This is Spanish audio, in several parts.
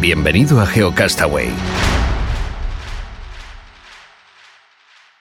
Bienvenido a GeoCastaway.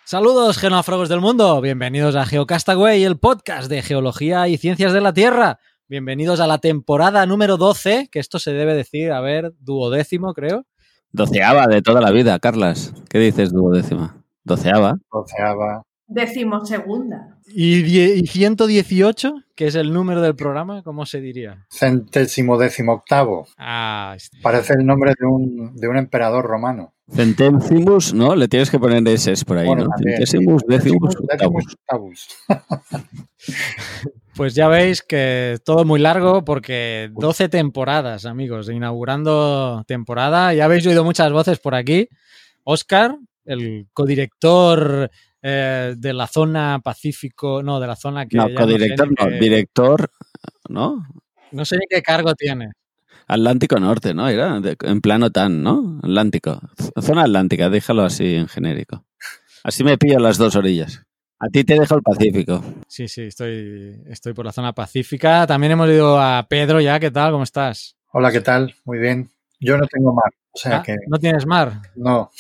Saludos, genófragos del mundo. Bienvenidos a GeoCastaway, el podcast de geología y ciencias de la Tierra. Bienvenidos a la temporada número 12, que esto se debe decir, a ver, duodécimo, creo. Doceava de toda la vida, Carlas. ¿Qué dices duodécima? Doceava. Doceava. Decimosegunda. ¿Y, die- y 118, que es el número del programa? ¿Cómo se diría? Centésimo décimo octavo. Ah, est- Parece el nombre de un, de un emperador romano. Centésimos, ¿no? Le tienes que poner S por ahí, Bueno, ¿no? también. Centésimos, décimos, Décimos octavos. octavos. pues ya veis que todo muy largo porque 12 temporadas, amigos, inaugurando temporada. Ya habéis oído muchas voces por aquí. Oscar, el codirector eh, de la zona Pacífico, no, de la zona que... No, sé codirector, no, qué- director, ¿no? no sé ni qué cargo tiene. Atlántico Norte, ¿no? Era de- en plano tan, ¿no? Atlántico. Zona Atlántica, déjalo así en genérico. Así me pillo las dos orillas. A ti te dejo el Pacífico. Sí, sí, estoy, estoy por la zona pacífica. También hemos ido a Pedro ya. ¿Qué tal? ¿Cómo estás? Hola, ¿qué tal? Muy bien. Yo no tengo mar, o sea Ah, que ¿No tienes mar? no.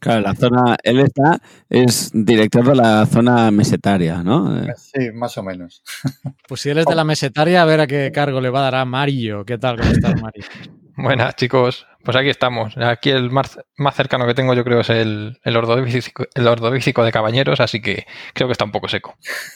Claro, la zona, él está, es director de la zona mesetaria, ¿no? Eh, Sí, más o menos. Pues si él es de la mesetaria, a ver a qué cargo le va a dar a Mario. ¿Qué tal? ¿Cómo estás, Mario? Buenas, chicos. Pues aquí estamos. Aquí el más, más cercano que tengo yo creo es el, el, ordovícico, el ordovícico de Cabañeros, así que creo que está un poco seco.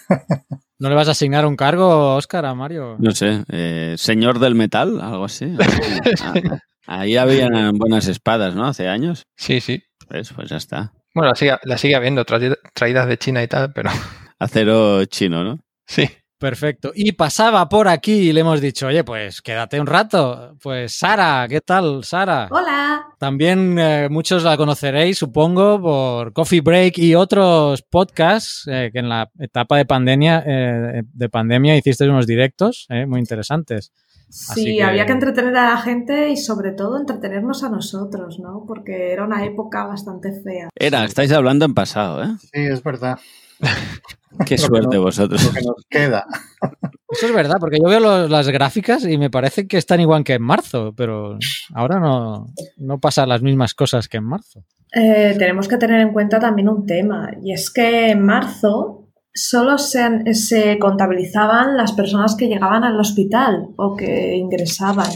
¿No le vas a asignar un cargo, Oscar, a Mario? No sé, eh, señor del metal, algo así. Ah, Ahí habían buenas espadas, ¿no? Hace años. Sí, sí. Pues, pues ya está. Bueno, la sigue, la sigue habiendo, traída- traídas de China y tal, pero Acero chino, ¿no? sí. Perfecto. Y pasaba por aquí y le hemos dicho, oye, pues quédate un rato. Pues Sara, ¿qué tal, Sara? Hola. También eh, muchos la conoceréis, supongo, por Coffee Break y otros podcasts eh, que en la etapa de pandemia, eh, de pandemia hicisteis unos directos eh, muy interesantes. Así Sí, que- había que entretener a la gente y sobre todo entretenernos a nosotros, ¿no? Porque era una época bastante fea. Era, estáis hablando en pasado, ¿eh? Sí, es verdad. Qué suerte no- vosotros. Lo que nos queda. Eso es verdad, porque yo veo los- las gráficas y me parece que están igual que en marzo, pero ahora no, no pasan las mismas cosas que en marzo. Eh, tenemos que tener en cuenta también un tema, y es que en marzo solo se, se contabilizaban las personas que llegaban al hospital o que ingresaban.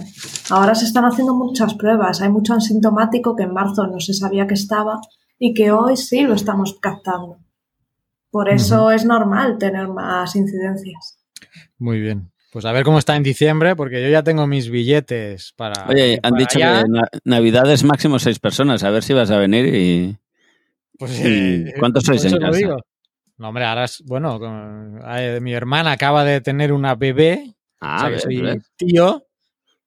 Ahora se están haciendo muchas pruebas, hay mucho asintomático que en marzo no se sabía que estaba y que hoy sí lo estamos captando. Por eso es normal tener más incidencias. Muy bien. Pues a ver cómo está en diciembre, porque yo ya tengo mis billetes para. Oye, han dicho allá. que na- Navidad es máximo seis personas. A ver si vas a venir y. Pues, ¿Y cuántos por sois en casa? digo. No, hombre, ahora es. Bueno, con- eh, mi hermana acaba de tener una bebé. Ah, o sea que ves, soy tío. O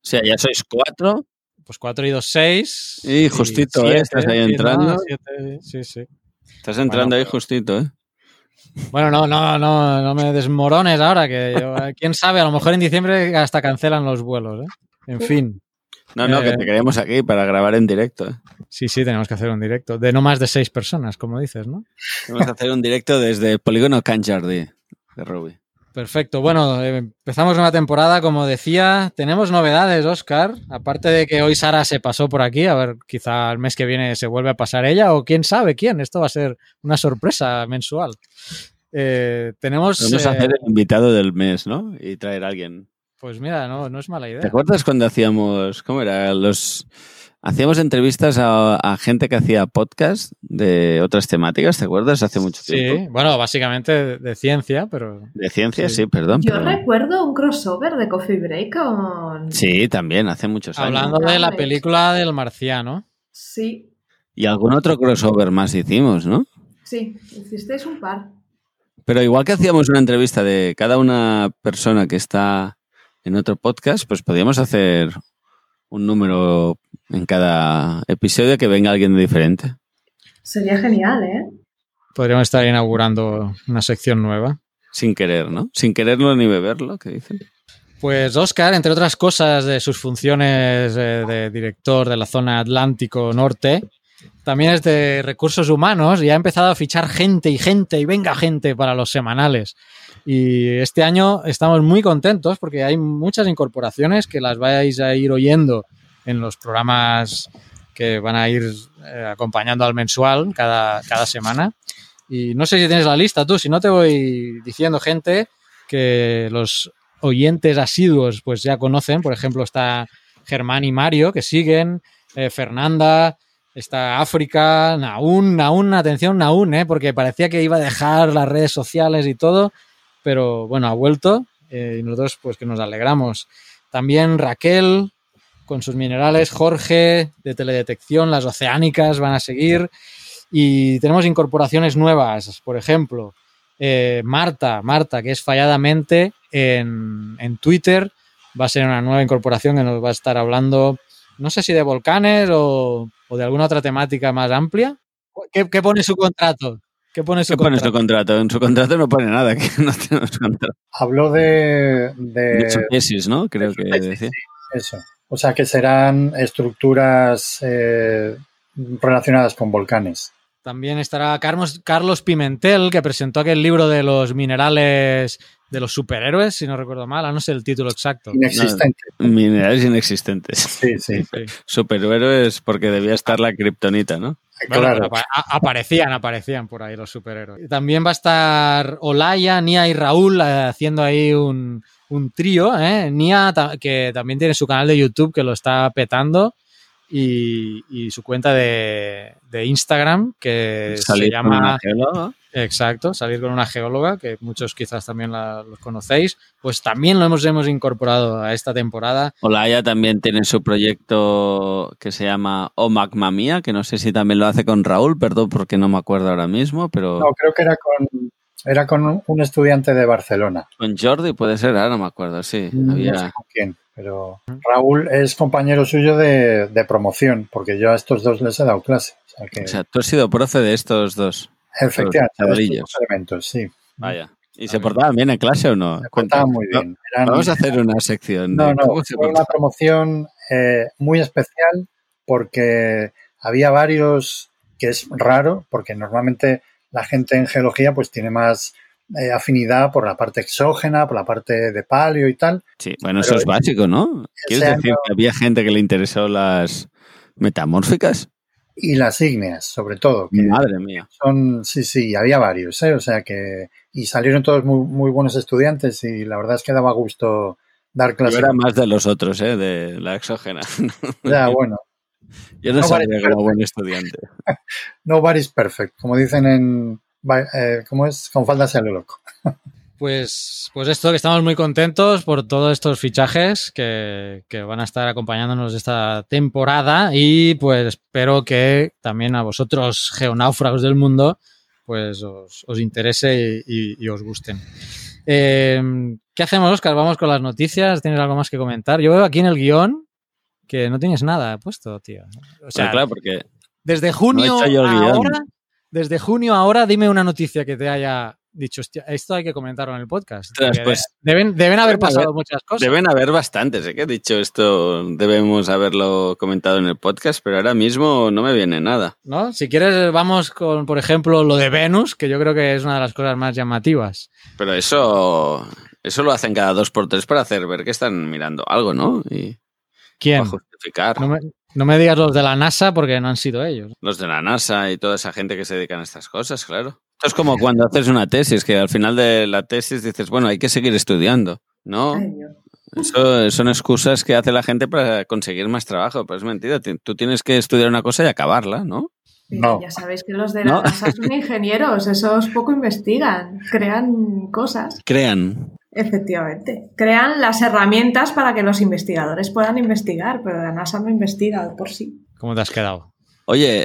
sea, ya sois cuatro. Pues 4 y 2, 6. Y justito, ¿eh? Estás ahí entrando. sí, sí. Estás entrando Bueno, ahí pero- justito, ¿eh? Bueno, no, no, no, no me desmorones ahora, que yo- quién sabe, a lo mejor en diciembre hasta cancelan los vuelos, ¿eh? En fin. No, no, que Eh, te queremos aquí para grabar en directo. ¿eh? Sí, sí, tenemos que hacer un directo. De no más de seis personas, como dices, ¿no? Vamos a hacer un directo desde Polígono Canjardi de Ruby. Perfecto. Bueno, eh, empezamos una temporada, como decía. Tenemos novedades, Oscar. Aparte de que hoy Sara se pasó por aquí, a ver, quizá el mes que viene se vuelve a pasar ella, o quién sabe quién. Esto va a ser una sorpresa mensual. Eh, tenemos. Vamos a eh, hacer el invitado del mes, ¿no? Y traer a alguien. Pues mira, no, no es mala idea. ¿Te acuerdas cuando hacíamos, cómo era? Los hacíamos entrevistas a, a gente que hacía podcast de otras temáticas, ¿te acuerdas? Hace mucho Sí, tiempo. bueno, básicamente de, de ciencia, pero. De ciencia, Sí. sí, perdón. Yo pero- recuerdo un crossover de Coffee Break con... Sí, también, hace muchos años. Hablando de la película del marciano. Sí, Y algún otro crossover más hicimos, ¿no? sí, hicisteis un par. Pero igual que hacíamos una entrevista de cada una persona que está en otro podcast, pues podríamos hacer un número en cada episodio que venga alguien diferente. Sería genial, ¿eh? Podríamos estar inaugurando una sección nueva. Sin querer, ¿no? Sin quererlo ni beberlo, ¿qué dicen? Pues Oscar, entre otras cosas de sus funciones eh, de director de la zona Atlántico Norte, también es de recursos humanos y ha empezado a fichar gente y gente y venga gente para los semanales. Y este año estamos muy contentos porque hay muchas incorporaciones que las vais a ir oyendo en los programas que van a ir eh, acompañando al mensual cada, cada semana. Y no sé si tienes la lista tú, si no te voy diciendo gente que los oyentes asiduos pues ya conocen. Por ejemplo, está Germán y Mario que siguen, eh, Fernanda, está África, Naún, Naún, atención, Naún, ¿eh? porque parecía que iba a dejar las redes sociales y todo, pero bueno, ha vuelto eh, y nosotros pues que nos alegramos. También Raquel con sus minerales, Jorge de teledetección, las oceánicas van a seguir y tenemos incorporaciones nuevas, por ejemplo, eh, Marta, Marta, que es falladamente en, en Twitter, va a ser una nueva incorporación que nos va a estar hablando, no sé si de volcanes o, o de alguna otra temática más amplia. ¿Qué, qué pone su contrato? ¿Qué pone su ¿Qué pone contrato? su contrato? En su contrato no pone nada, que no tenemos contrato. Habló de, de De su tesis, ¿no? Creo que tesis, decía. eso. O sea, que serán estructuras eh, relacionadas con volcanes. También estará Carlos, Carlos Pimentel, que presentó aquel libro de los minerales de los superhéroes, si no recuerdo mal, ah, no sé el título exacto. Inexistente. Minerales inexistentes. Sí, sí. Sí. Superhéroes porque debía estar la kriptonita, ¿no? Bueno, claro. aparecían, aparecían por ahí los superhéroes. También va a estar Olaya, Nia y Raúl eh, haciendo ahí un, un trío. ¿eh? Nia, que también tiene su canal de YouTube que lo está petando. Y, y su cuenta de, de Instagram que se Salir con llama una geóloga. Exacto, salir con una geóloga, que muchos quizás también la, los conocéis, pues también lo hemos, hemos incorporado a esta temporada. Olaya también tiene su proyecto que se llama O Magma Mía, que no sé si también lo hace con Raúl, perdón porque no me acuerdo ahora mismo, pero No, creo que era con, era con un- un estudiante de Barcelona. con Jordi puede ser, ahora no me acuerdo, sí. No sé Había... con quién, pero Raúl es compañero suyo de, de promoción, porque yo a estos dos les he dado clase. O sea que, O sea, tú has sido profe de estos dos. efectivamente, los de estos chavalillos. dos elementos, sí. Vaya. ¿Y se portaban bien en clase o no? Se portaban muy bien. Eran- Vamos a hacer una sección. No, no, fue una promoción eh, muy especial porque había varios, que es raro, porque normalmente la gente en geología pues tiene más eh, afinidad por la parte exógena, por la parte de palio y tal. Sí, bueno, Pero eso es básico, ¿no? ¿Quieres decir que había gente que le interesó las metamórficas? Y las ígneas, sobre todo, que Madre mía. son, sí, sí, había varios, ¿eh? O sea que, y salieron todos muy, muy buenos estudiantes y la verdad es que daba gusto dar Yo clases. era más de los otros, ¿eh? De la exógena. Ya, bueno, Yo no sabía que era buen estudiante. nobody's perfect, como dicen en, eh, ¿cómo es? Con falda sea lo loco. Pues, pues esto, que estamos muy contentos por todos estos fichajes que, que van a estar acompañándonos esta temporada y pues espero que también a vosotros, geonáufragos del mundo, pues os, os interese y, y- y os gusten. Eh, ¿Qué hacemos, Oscar? Vamos con las noticias. ¿Tienes algo más que comentar? Yo veo aquí en el guion que no tienes nada puesto, tío. O sea, Pero claro, porque desde junio No he ahora, desde junio ahora, dime una noticia que te haya dicho, hostia, esto hay que comentarlo en el podcast. Porque pues, deben, deben haber deben haber- pasado muchas cosas. deben haber bastantes. ¿eh? Que he dicho esto, debemos haberlo comentado en el podcast, pero ahora mismo no me viene nada. ¿no? Si quieres, vamos con, por ejemplo, lo de Venus, que yo creo que es una de las cosas más llamativas. Pero eso, eso lo hacen cada dos por tres para hacer ver que están mirando algo, ¿no? Y ¿Quién? para justificar. No me, no me digas los de la NASA porque no han sido ellos. Los de la NASA y toda esa gente que se dedican a estas cosas, claro. Esto es como cuando haces una tesis, que al final de la tesis dices, bueno, hay que seguir estudiando, ¿no? Eso son excusas que hace la gente para conseguir más trabajo, pero es mentira. Ti- Tú tienes que estudiar una cosa y acabarla, ¿no? No. Ya sabéis que los de la No. NASA son ingenieros, esos poco investigan, crean cosas. Crean. Efectivamente. Crean las herramientas para que los investigadores puedan investigar, pero la NASA no investiga de por sí. ¿Cómo te has quedado? Oye,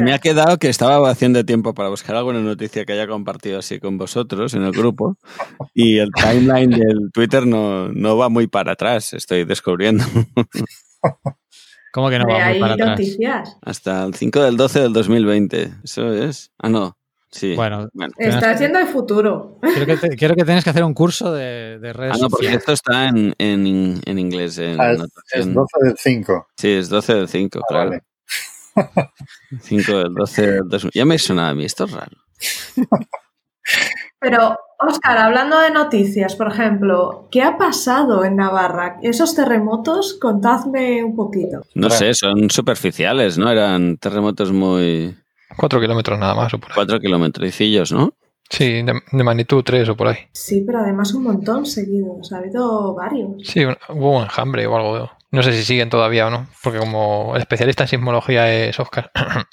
me ha quedado que estaba haciendo tiempo para buscar alguna noticia que haya compartido así con vosotros en el grupo y el timeline del Twitter no, no va muy para atrás, estoy descubriendo. ¿Cómo que no va muy para atrás? Hasta el 5 del 12 del 2020. Eso es. Ah, no. Sí. Bueno, Bueno. Está siendo el futuro. quiero que, te- quiero que tengas que hacer un curso de, de redes Ah, no, porque sociales. esto está en, en, en inglés. En Ah, es, notación. es 12 del 5. Sí, es 12 del 5, Ah, claro. vale. 5 del 12 del 2000. Ya me sonaba a mí, esto es raro. Pero, Oscar, hablando de noticias, por ejemplo, ¿qué ha pasado en Navarra? Esos terremotos, contadme un poquito. No sé, son superficiales, ¿no? Eran terremotos muy... Cuatro kilómetros nada más o por ahí. 4 kilometricillos, ¿no? Sí, de, de magnitud 3 o por ahí. Sí, pero además un montón seguidos. Ha habido varios. Sí, un- hubo un enjambre o algo. No sé si siguen todavía o no, porque como el especialista en sismología es Oscar.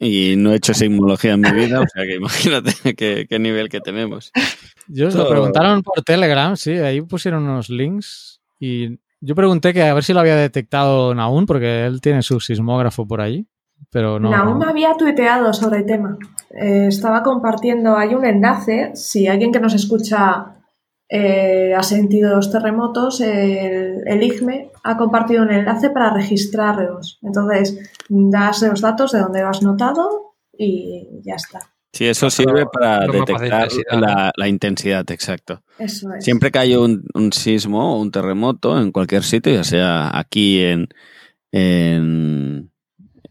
Y no he hecho sismología en mi vida, o sea que imagínate qué, qué nivel que tenemos. Yo os lo Todo- preguntaron por Telegram, sí, ahí pusieron unos links y yo pregunté que a ver si lo había detectado Naún, porque él tiene su sismógrafo por allí, pero no. Aún había tuiteado sobre el tema. Eh, estaba compartiendo, hay un enlace, si alguien que nos escucha eh, ha sentido los terremotos, el, el IGME ha compartido un enlace para registrarlos. Entonces, das los datos de donde lo has notado y ya está. Sí, eso sirve para detectar intensidad, la, la intensidad, exacto. Eso es. Siempre que hay un, un sismo o un terremoto en cualquier sitio, ya sea aquí en, en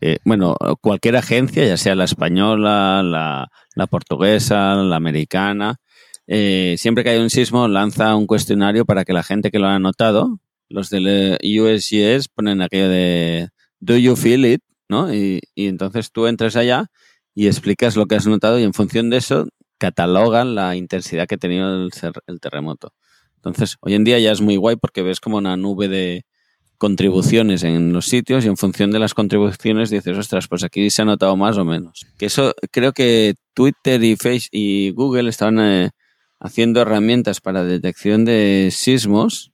eh, bueno, cualquier agencia, ya sea la española, la, portuguesa, la americana, eh, siempre que hay un sismo lanza un cuestionario para que la gente que lo ha notado, los del eh, USGS ponen aquello de Do you feel it? ¿no? Y, y entonces tú entras allá y explicas lo que has notado y en función de eso catalogan la intensidad que ha tenido el, el terremoto. Entonces, hoy en día ya es muy guay porque ves como una nube de contribuciones en los sitios y en función de las contribuciones dices, ostras, pues aquí se ha notado más o menos. Que eso creo que Twitter y Face y Google estaban eh, haciendo herramientas para detección de sismos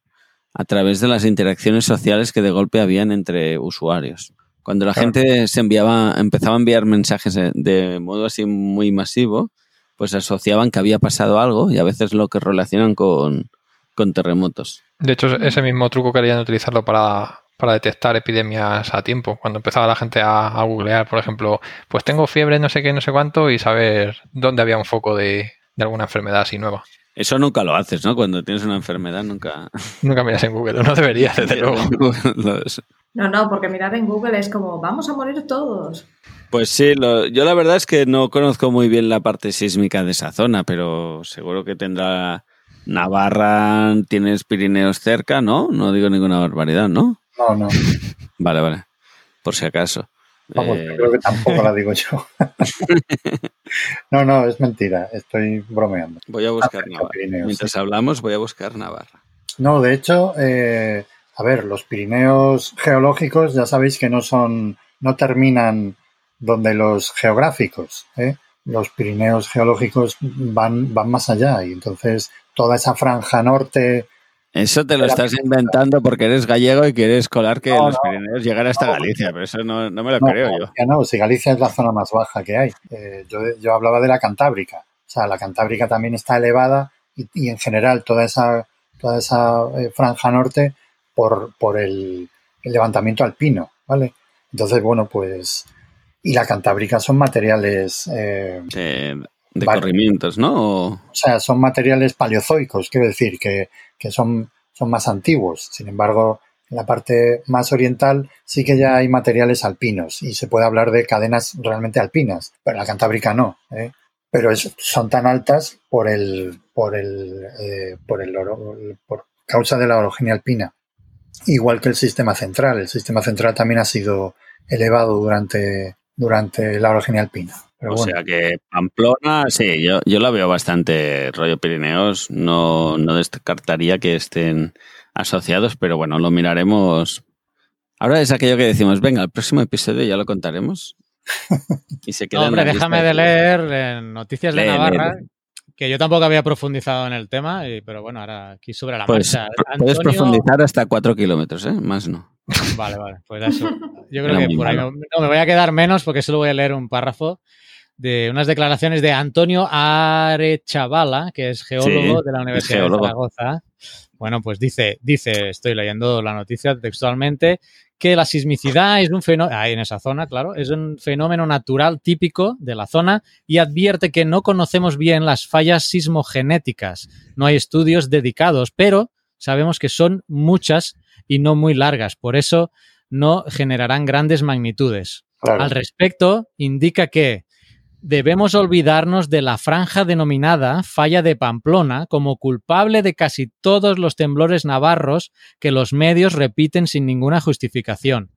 a través de las interacciones sociales que de golpe habían entre usuarios. Cuando la Claro. gente se enviaba, empezaba a enviar mensajes de, de modo así muy masivo, pues asociaban que había pasado algo y a veces lo que relacionan con, con terremotos. De hecho, ese mismo truco querían utilizarlo para, para detectar epidemias a tiempo. Cuando empezaba la gente a, a googlear, por ejemplo, pues tengo fiebre, no sé qué, no sé cuánto, y saber dónde había un foco de, de alguna enfermedad así nueva. Eso nunca lo haces, ¿no? Cuando tienes una enfermedad, nunca. Nunca miras en Google, no deberías, desde luego. No, no, porque mirar en Google es como, vamos a morir todos. Pues sí, lo- yo la verdad es que no conozco muy bien la parte sísmica de esa zona, pero seguro que tendrá Navarra, tienes Pirineos cerca, ¿no? No digo ninguna barbaridad, ¿no? No, no. Vale, vale. Por si acaso. Vamos, Eh, creo que tampoco la digo yo. no, no, es mentira. Estoy bromeando. voy a buscar Cerca, Navarra. Pirineos, Mientras sí. hablamos, voy a buscar Navarra. No, de hecho, eh, a ver, los Pirineos geológicos ya sabéis que no son, no terminan donde los geográficos. ¿eh? Los Pirineos geológicos van, van más allá y entonces toda esa franja norte. Eso te lo estás inventando porque eres gallego y quieres colar que No, los no. Pirineos llegan hasta No. Galicia, pero eso no, no me lo creo yo. No, si Galicia es la zona más baja que hay. Eh, yo, yo hablaba de la Cantábrica. O sea, la Cantábrica también está elevada y, y en general toda esa, toda esa eh, franja norte por, por el, el levantamiento alpino, ¿vale? Entonces, bueno, pues... Y la Cantábrica son materiales, eh, De, Vale. corrimientos, ¿no? O- o sea, son materiales paleozoicos, quiero decir, que, que son, son más antiguos. Sin embargo, en la parte más oriental sí que ya hay materiales alpinos y se puede hablar de cadenas realmente alpinas, pero en la Cantábrica no. ¿eh? Pero es- son tan altas por el, por el, eh, por el oro- por causa de la orogenia alpina. Igual que el sistema central. El sistema central también ha sido elevado durante, durante la orogenia alpina. Pero o bueno. sea que Pamplona, sí, yo, yo la veo bastante rollo Pirineos. No, no descartaría que estén asociados, pero bueno, lo miraremos. Ahora es aquello que decimos, venga, el próximo episodio ya lo contaremos. Y se queda hombre, déjame de leer en Noticias de Lee, Navarra lee, que yo tampoco había profundizado en el tema, y- pero bueno, ahora aquí sobre la Pues marcha. puedes Antonio- profundizar hasta 4 kilómetros, ¿eh? Más no. Vale, vale, pues eso. Yo creo Era que por ahí no, me voy a quedar menos porque solo voy a leer un párrafo de unas declaraciones de Antonio Arechavala, que es geólogo Sí, de la Universidad de. Zaragoza. Bueno, pues dice, dice, estoy leyendo la noticia textualmente, que la sismicidad es un fenómeno, ahí en esa zona, claro, es un fenómeno natural típico de la zona y advierte que no conocemos bien las fallas sismogenéticas. No hay estudios dedicados, pero sabemos que son muchas y no muy largas. Por eso no generarán grandes magnitudes. Claro. Al respecto, indica que debemos olvidarnos de la franja denominada Falla de Pamplona como culpable de casi todos los temblores navarros que los medios repiten sin ninguna justificación.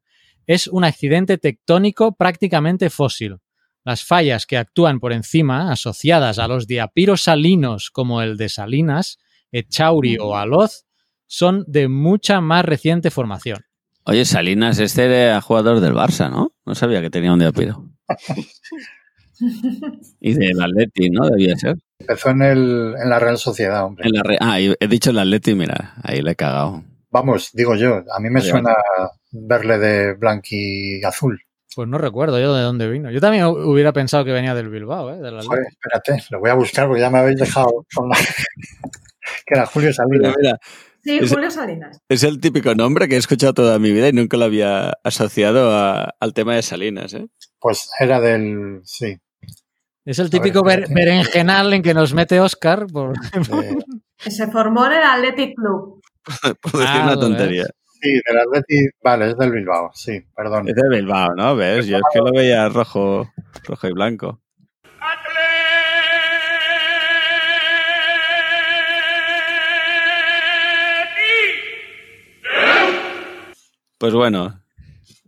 Es un accidente tectónico prácticamente fósil. Las fallas que actúan por encima, asociadas a los diapiros salinos como el de Salinas, Echauri o Aloz, son de mucha más reciente formación. Oye, Salinas, este era jugador del Barça, ¿no? No sabía que tenía un diapiro. y del Atleti, ¿no? Debía ser. Empezó en, el, en la Real Sociedad, hombre. En la re- Ah, he dicho el Atleti, mira, ahí le he cagado. Vamos, digo yo, a mí me suena verle de blanqui azul. Pues no recuerdo yo de dónde vino. Yo también hu- hubiera pensado que venía del Bilbao, ¿eh? Del Atleti. Joder, espérate, lo voy a buscar porque ya me habéis dejado con la... que era Julio Mira, Salinas. mira, Sí, Es- Julio Salinas. es el típico nombre que he escuchado toda mi vida y nunca lo había asociado a- al tema de Salinas, ¿eh? Pues era del... sí. Es el típico ver, berenjenal en que nos mete Oscar por... que Se formó en el Athletic Club. Por decir Ah, una lo tontería. sí, del Atleti, vale, es del Bilbao, sí, perdón. Es de Bilbao, ¿no? ¿Ves? Yo es que lo veía rojo, rojo y blanco. Pues bueno,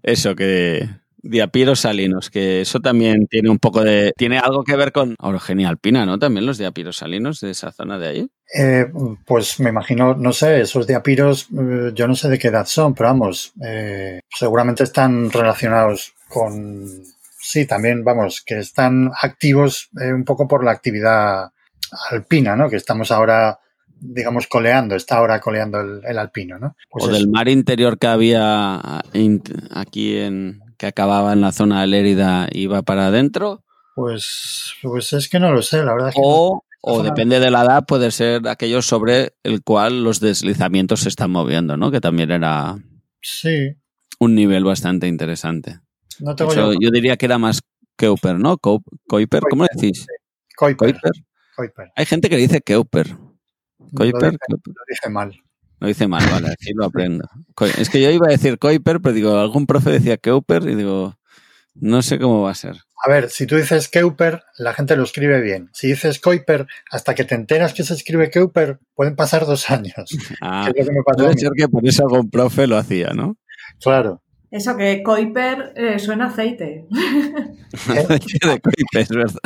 eso que diapiros salinos, que eso también tiene un poco de... Tiene algo que ver con orogenia alpina, ¿no? También los diapiros salinos de esa zona de ahí. Eh, pues me imagino, no sé, esos diapiros, eh, yo no sé de qué edad son, pero vamos, eh, seguramente están relacionados con, sí, también, vamos, que están activos eh, un poco por la actividad alpina, ¿no? Que estamos ahora, digamos, coleando, está ahora coleando el, el alpino, ¿no? Pues o eso. del mar interior que había in- aquí en... que acababa en la zona de Lérida iba para adentro. Pues, pues es que no lo sé, la verdad es que no. O, o depende de la edad, puede ser aquello sobre el cual los deslizamientos se están moviendo, ¿no? Que también era Sí, un nivel bastante interesante. no hecho, yo. yo diría que era más Keuper, ¿no? Keu- Kuiper, ¿cómo le decís? Kuiper, Kuiper. Kuiper. Hay gente que dice Keuper. Lo dije, Keuper. lo dije mal. Lo dice mal, vale, así lo aprendo. Es que yo iba a decir Kuiper, pero digo, algún profe decía Keuper y digo, no sé cómo va a ser. A ver, si tú dices Keuper, la gente lo escribe bien. Si dices Kuiper, hasta que te enteras que se escribe Keuper, pueden pasar dos años. Ah, Que es lo que me pasó a puede mí. ser que por eso algún profe lo hacía, ¿no? Claro. Eso que Kuiper eh, suena a aceite. de Kuiper, es verdad.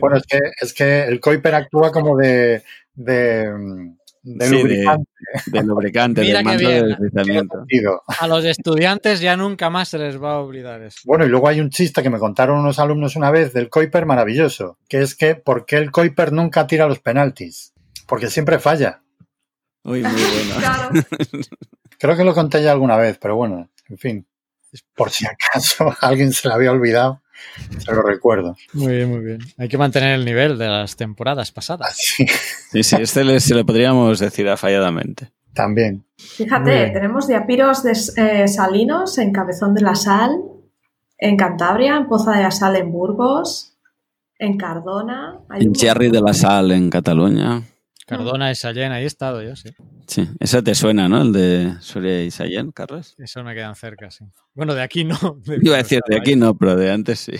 Bueno, es que, es que el Kuiper actúa como de, de, de Sí, de- lubricante. De lubricante, Mira del manto bien. de deslizamiento. sentido. A los estudiantes ya nunca más se les va a olvidar eso. Bueno, y luego hay un chiste que me contaron unos alumnos una vez del Kuiper maravilloso, que es que ¿por qué el Kuiper nunca tira los penaltis? Porque siempre falla. Uy, muy bueno. claro. Creo que lo conté ya alguna vez, pero bueno, en fin. Por si acaso alguien se lo había olvidado, se lo recuerdo. Muy bien, muy bien. Hay que mantener el nivel de las temporadas pasadas. Sí, sí, este le, se lo podríamos decir afalladamente. también. Fíjate, tenemos diapiros de eh, salinos en Cabezón de la Sal, en Cantabria, en Poza de la Sal en Burgos, en Cardona. hay En un Cherry de la Sal, en Cataluña. Cardona y Sallén, ahí he estado yo, sí. Sí, ese te suena, ¿no? El de Soria y Sallén, Carlos. Eso me quedan cerca, sí. Bueno, de aquí no. de Iba a decir, de aquí no, pero de antes sí.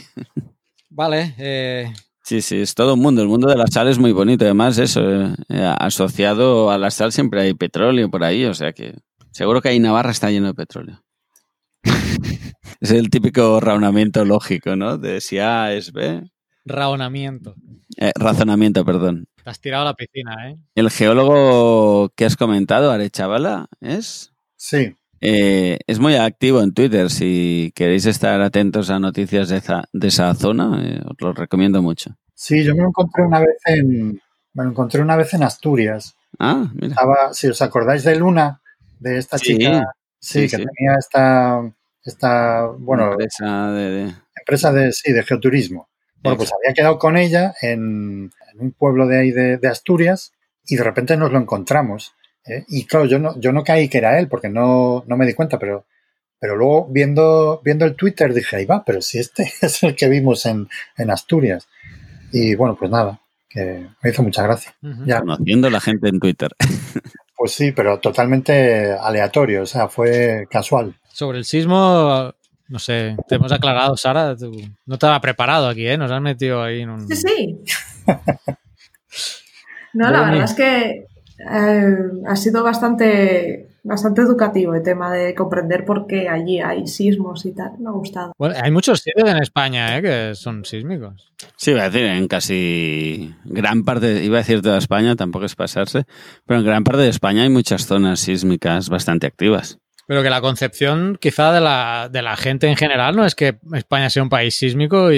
Vale, eh, Sí, sí, es todo un mundo. El mundo de la sal es muy bonito. Además, eso, eh, asociado a la sal siempre hay petróleo por ahí, o sea que seguro que ahí Navarra está lleno de petróleo. es el típico raonamiento lógico, ¿no? De si A es B. raonamiento. Eh, razonamiento, perdón. Te has tirado a la piscina, ¿eh? El geólogo que has comentado, Arechavala, es, Sí, eh, es muy activo en Twitter. Si queréis estar atentos a noticias de esa, de esa zona, eh, os lo recomiendo mucho. sí, yo me lo encontré una vez en, Me lo encontré una vez en Asturias. Ah, mira. Estaba, si os acordáis de Luna, de esta Sí, chica, sí, sí, que sí. tenía esta, esta bueno, Empresa de- de- empresa de, sí, de geoturismo. Bueno, pues había quedado con ella en, en un pueblo de ahí de, de Asturias y de repente nos lo encontramos. ¿eh? Y claro, yo no, yo no caí que era él porque no, no me di cuenta, pero, pero luego viendo, viendo el Twitter dije, ahí va, pero si este es el que vimos en, en Asturias. Y bueno, pues nada, que me hizo mucha gracia. Ya, Conociendo a la gente en Twitter. pues sí, pero totalmente aleatorio, o sea, fue casual. Sobre el sismo, no sé, te hemos aclarado, Sara. tú- no estaba preparado aquí, ¿eh? Nos has metido ahí en un. Sí, sí. No, la verdad es que eh, ha sido bastante, bastante educativo el tema de comprender por qué allí hay sismos y tal. Me ha gustado. Bueno, hay muchos sitios en España, ¿eh? Que son sísmicos. Sí, iba a decir, en casi gran parte, iba a decir toda España, tampoco es pasarse, pero en gran parte de España hay muchas zonas sísmicas bastante activas. Pero que la concepción quizá de la, de la gente en general no es que España sea un país sísmico y,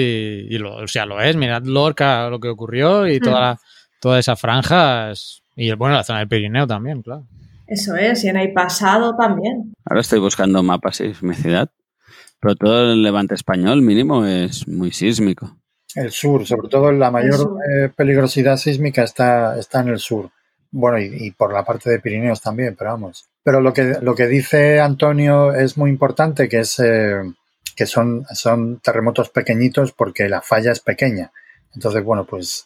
y lo, o sea, lo es. Mirad Lorca, lo que ocurrió y toda, Mm. la- toda esa franja. es- y bueno, la zona del Pirineo también, claro. Eso es, y en el pasado también. Ahora estoy buscando mapas de sismicidad, pero todo el levante español mínimo es muy sísmico. El sur, sobre todo la mayor eh, peligrosidad sísmica está, está en el sur. Bueno, y, y por la parte de Pirineos también, pero vamos. Pero lo que, lo que dice Antonio es muy importante, que es eh, que son, son terremotos pequeñitos porque la falla es pequeña. Entonces, bueno, pues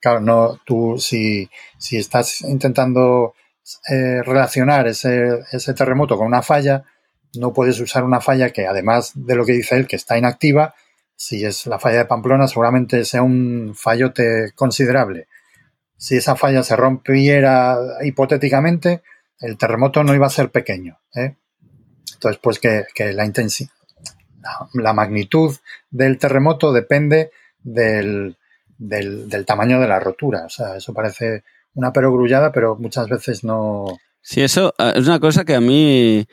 claro, no, tú si, si estás intentando eh, relacionar ese, ese terremoto con una falla, no puedes usar una falla que además de lo que dice él, que está inactiva, si es la falla de Pamplona, seguramente sea un fallote considerable. Si esa falla se rompiera hipotéticamente, el terremoto no iba a ser pequeño. ¿eh? Entonces, pues que, que la intensidad, la, magnitud del terremoto depende del, del, del tamaño de la rotura. O sea, eso parece una perogrullada, pero muchas veces no. Sí, eso eh, es una cosa que a mí,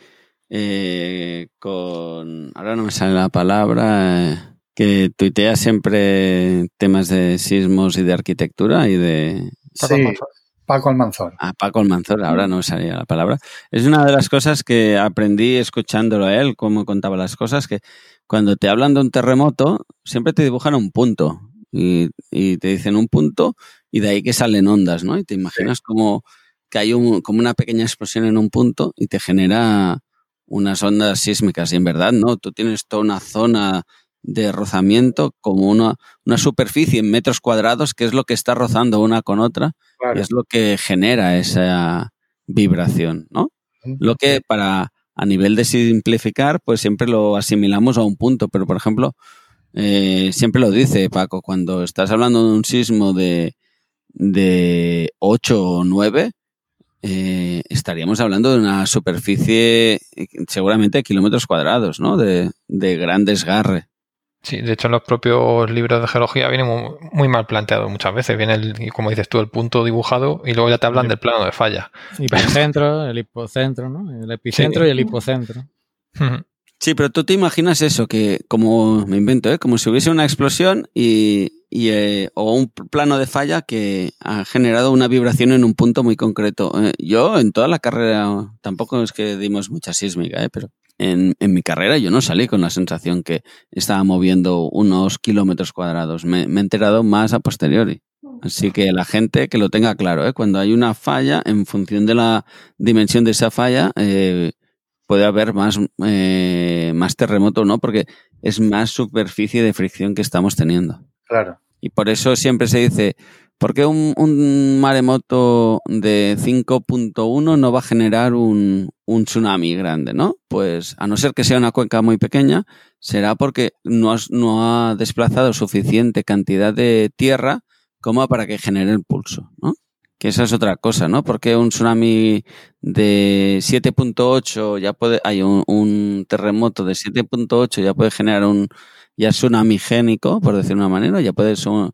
eh, con. Ahora no me sale la palabra. eh, que tuitea siempre temas de sismos y de arquitectura y de. Paco sí, Almanzor. Paco Almanzor. A Paco Almanzor, ahora no me salía la palabra. Es una de las cosas que aprendí escuchándolo a él, cómo contaba las cosas, que cuando te hablan de un terremoto, siempre te dibujan un punto. Y, y te dicen un punto y de ahí que salen ondas, ¿no? Y te imaginas como que hay un, como una pequeña explosión en un punto y te genera unas ondas sísmicas. Y en verdad, ¿no? Tú tienes toda una zona de rozamiento como una, una superficie en metros cuadrados que es lo que está rozando una con otra Claro. y es lo que genera esa vibración, ¿no? Lo que para a nivel de simplificar, pues siempre lo asimilamos a un punto, pero por ejemplo, eh, siempre lo dice Paco, cuando estás hablando de un sismo de, de 8 o 9, eh, estaríamos hablando de una superficie eh, seguramente de kilómetros cuadrados, ¿no? De, de gran desgarre. Sí, de hecho en los propios libros de geología viene muy, muy mal planteado muchas veces. Viene, el, como dices tú, el punto dibujado y luego ya te hablan del plano de falla. Hipercentro, el hipocentro, ¿no? El epicentro Sí. y el hipocentro. Sí, pero tú te imaginas eso, que como me invento, ¿eh? como si hubiese una explosión y, y, eh, o un plano de falla que ha generado una vibración en un punto muy concreto. Eh, yo en toda la carrera, tampoco es que dimos mucha sísmica, ¿eh? pero en, en mi carrera yo no salí con la sensación que estaba moviendo unos kilómetros cuadrados. Me, me he enterado más a posteriori. Así que la gente que lo tenga claro, ¿eh? cuando hay una falla, en función de la dimensión de esa falla, eh, puede haber más, eh, más terremoto, ¿no? Porque es más superficie de fricción que estamos teniendo. Claro. Y por eso siempre se dice, ¿por qué un, un maremoto de 5.1 no va a generar un, un tsunami grande, ¿no? Pues a no ser que sea una cuenca muy pequeña, será porque no, has- no ha desplazado suficiente cantidad de tierra como para que genere el pulso, ¿no? Que esa es otra cosa, ¿no? Porque un tsunami de 7.8 ya puede, hay un, un terremoto de 7.8 ya puede generar un ya tsunami génico, por decir una manera, ya puede su-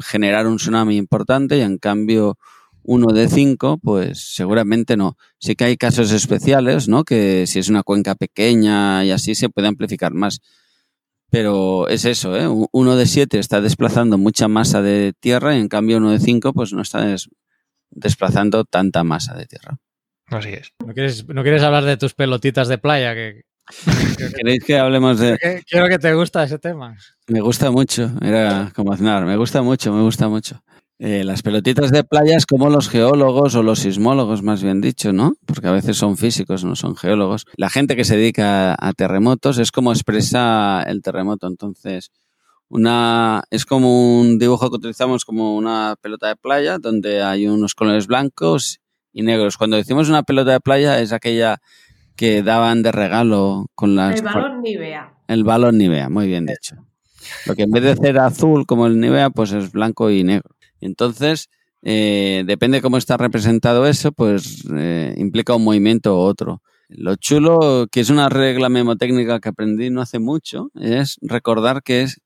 generar un tsunami importante y en cambio uno de 5, pues seguramente no. Sí que hay casos especiales, ¿no? Que si es una cuenca pequeña y así se puede amplificar más. Pero es eso, ¿eh? Uno de 7 está desplazando mucha masa de tierra y en cambio uno de 5 pues no está des- desplazando tanta masa de tierra. Así es. ¿No quieres, no quieres hablar de tus pelotitas de playa? Que, ¿Queréis que hablemos de...? quiero que te gusta ese tema. Me gusta mucho, era como Aznar, me gusta mucho, me gusta mucho. Eh, las pelotitas de playa es como los geólogos o los sismólogos, más bien dicho, ¿no? Porque a veces son físicos, no son geólogos. La gente que se dedica a terremotos es como expresa el terremoto. Entonces, una es como un dibujo que utilizamos como una pelota de playa donde hay unos colores blancos y negros. Cuando decimos una pelota de playa es aquella que daban de regalo con las El balón Nivea. el balón Nivea, muy bien dicho. Lo que en vez de ser azul como el Nivea, pues es blanco y negro. Entonces, eh, depende cómo está representado eso, pues eh, implica un movimiento u otro. Lo chulo, que es una regla memotécnica que aprendí no hace mucho, es recordar que es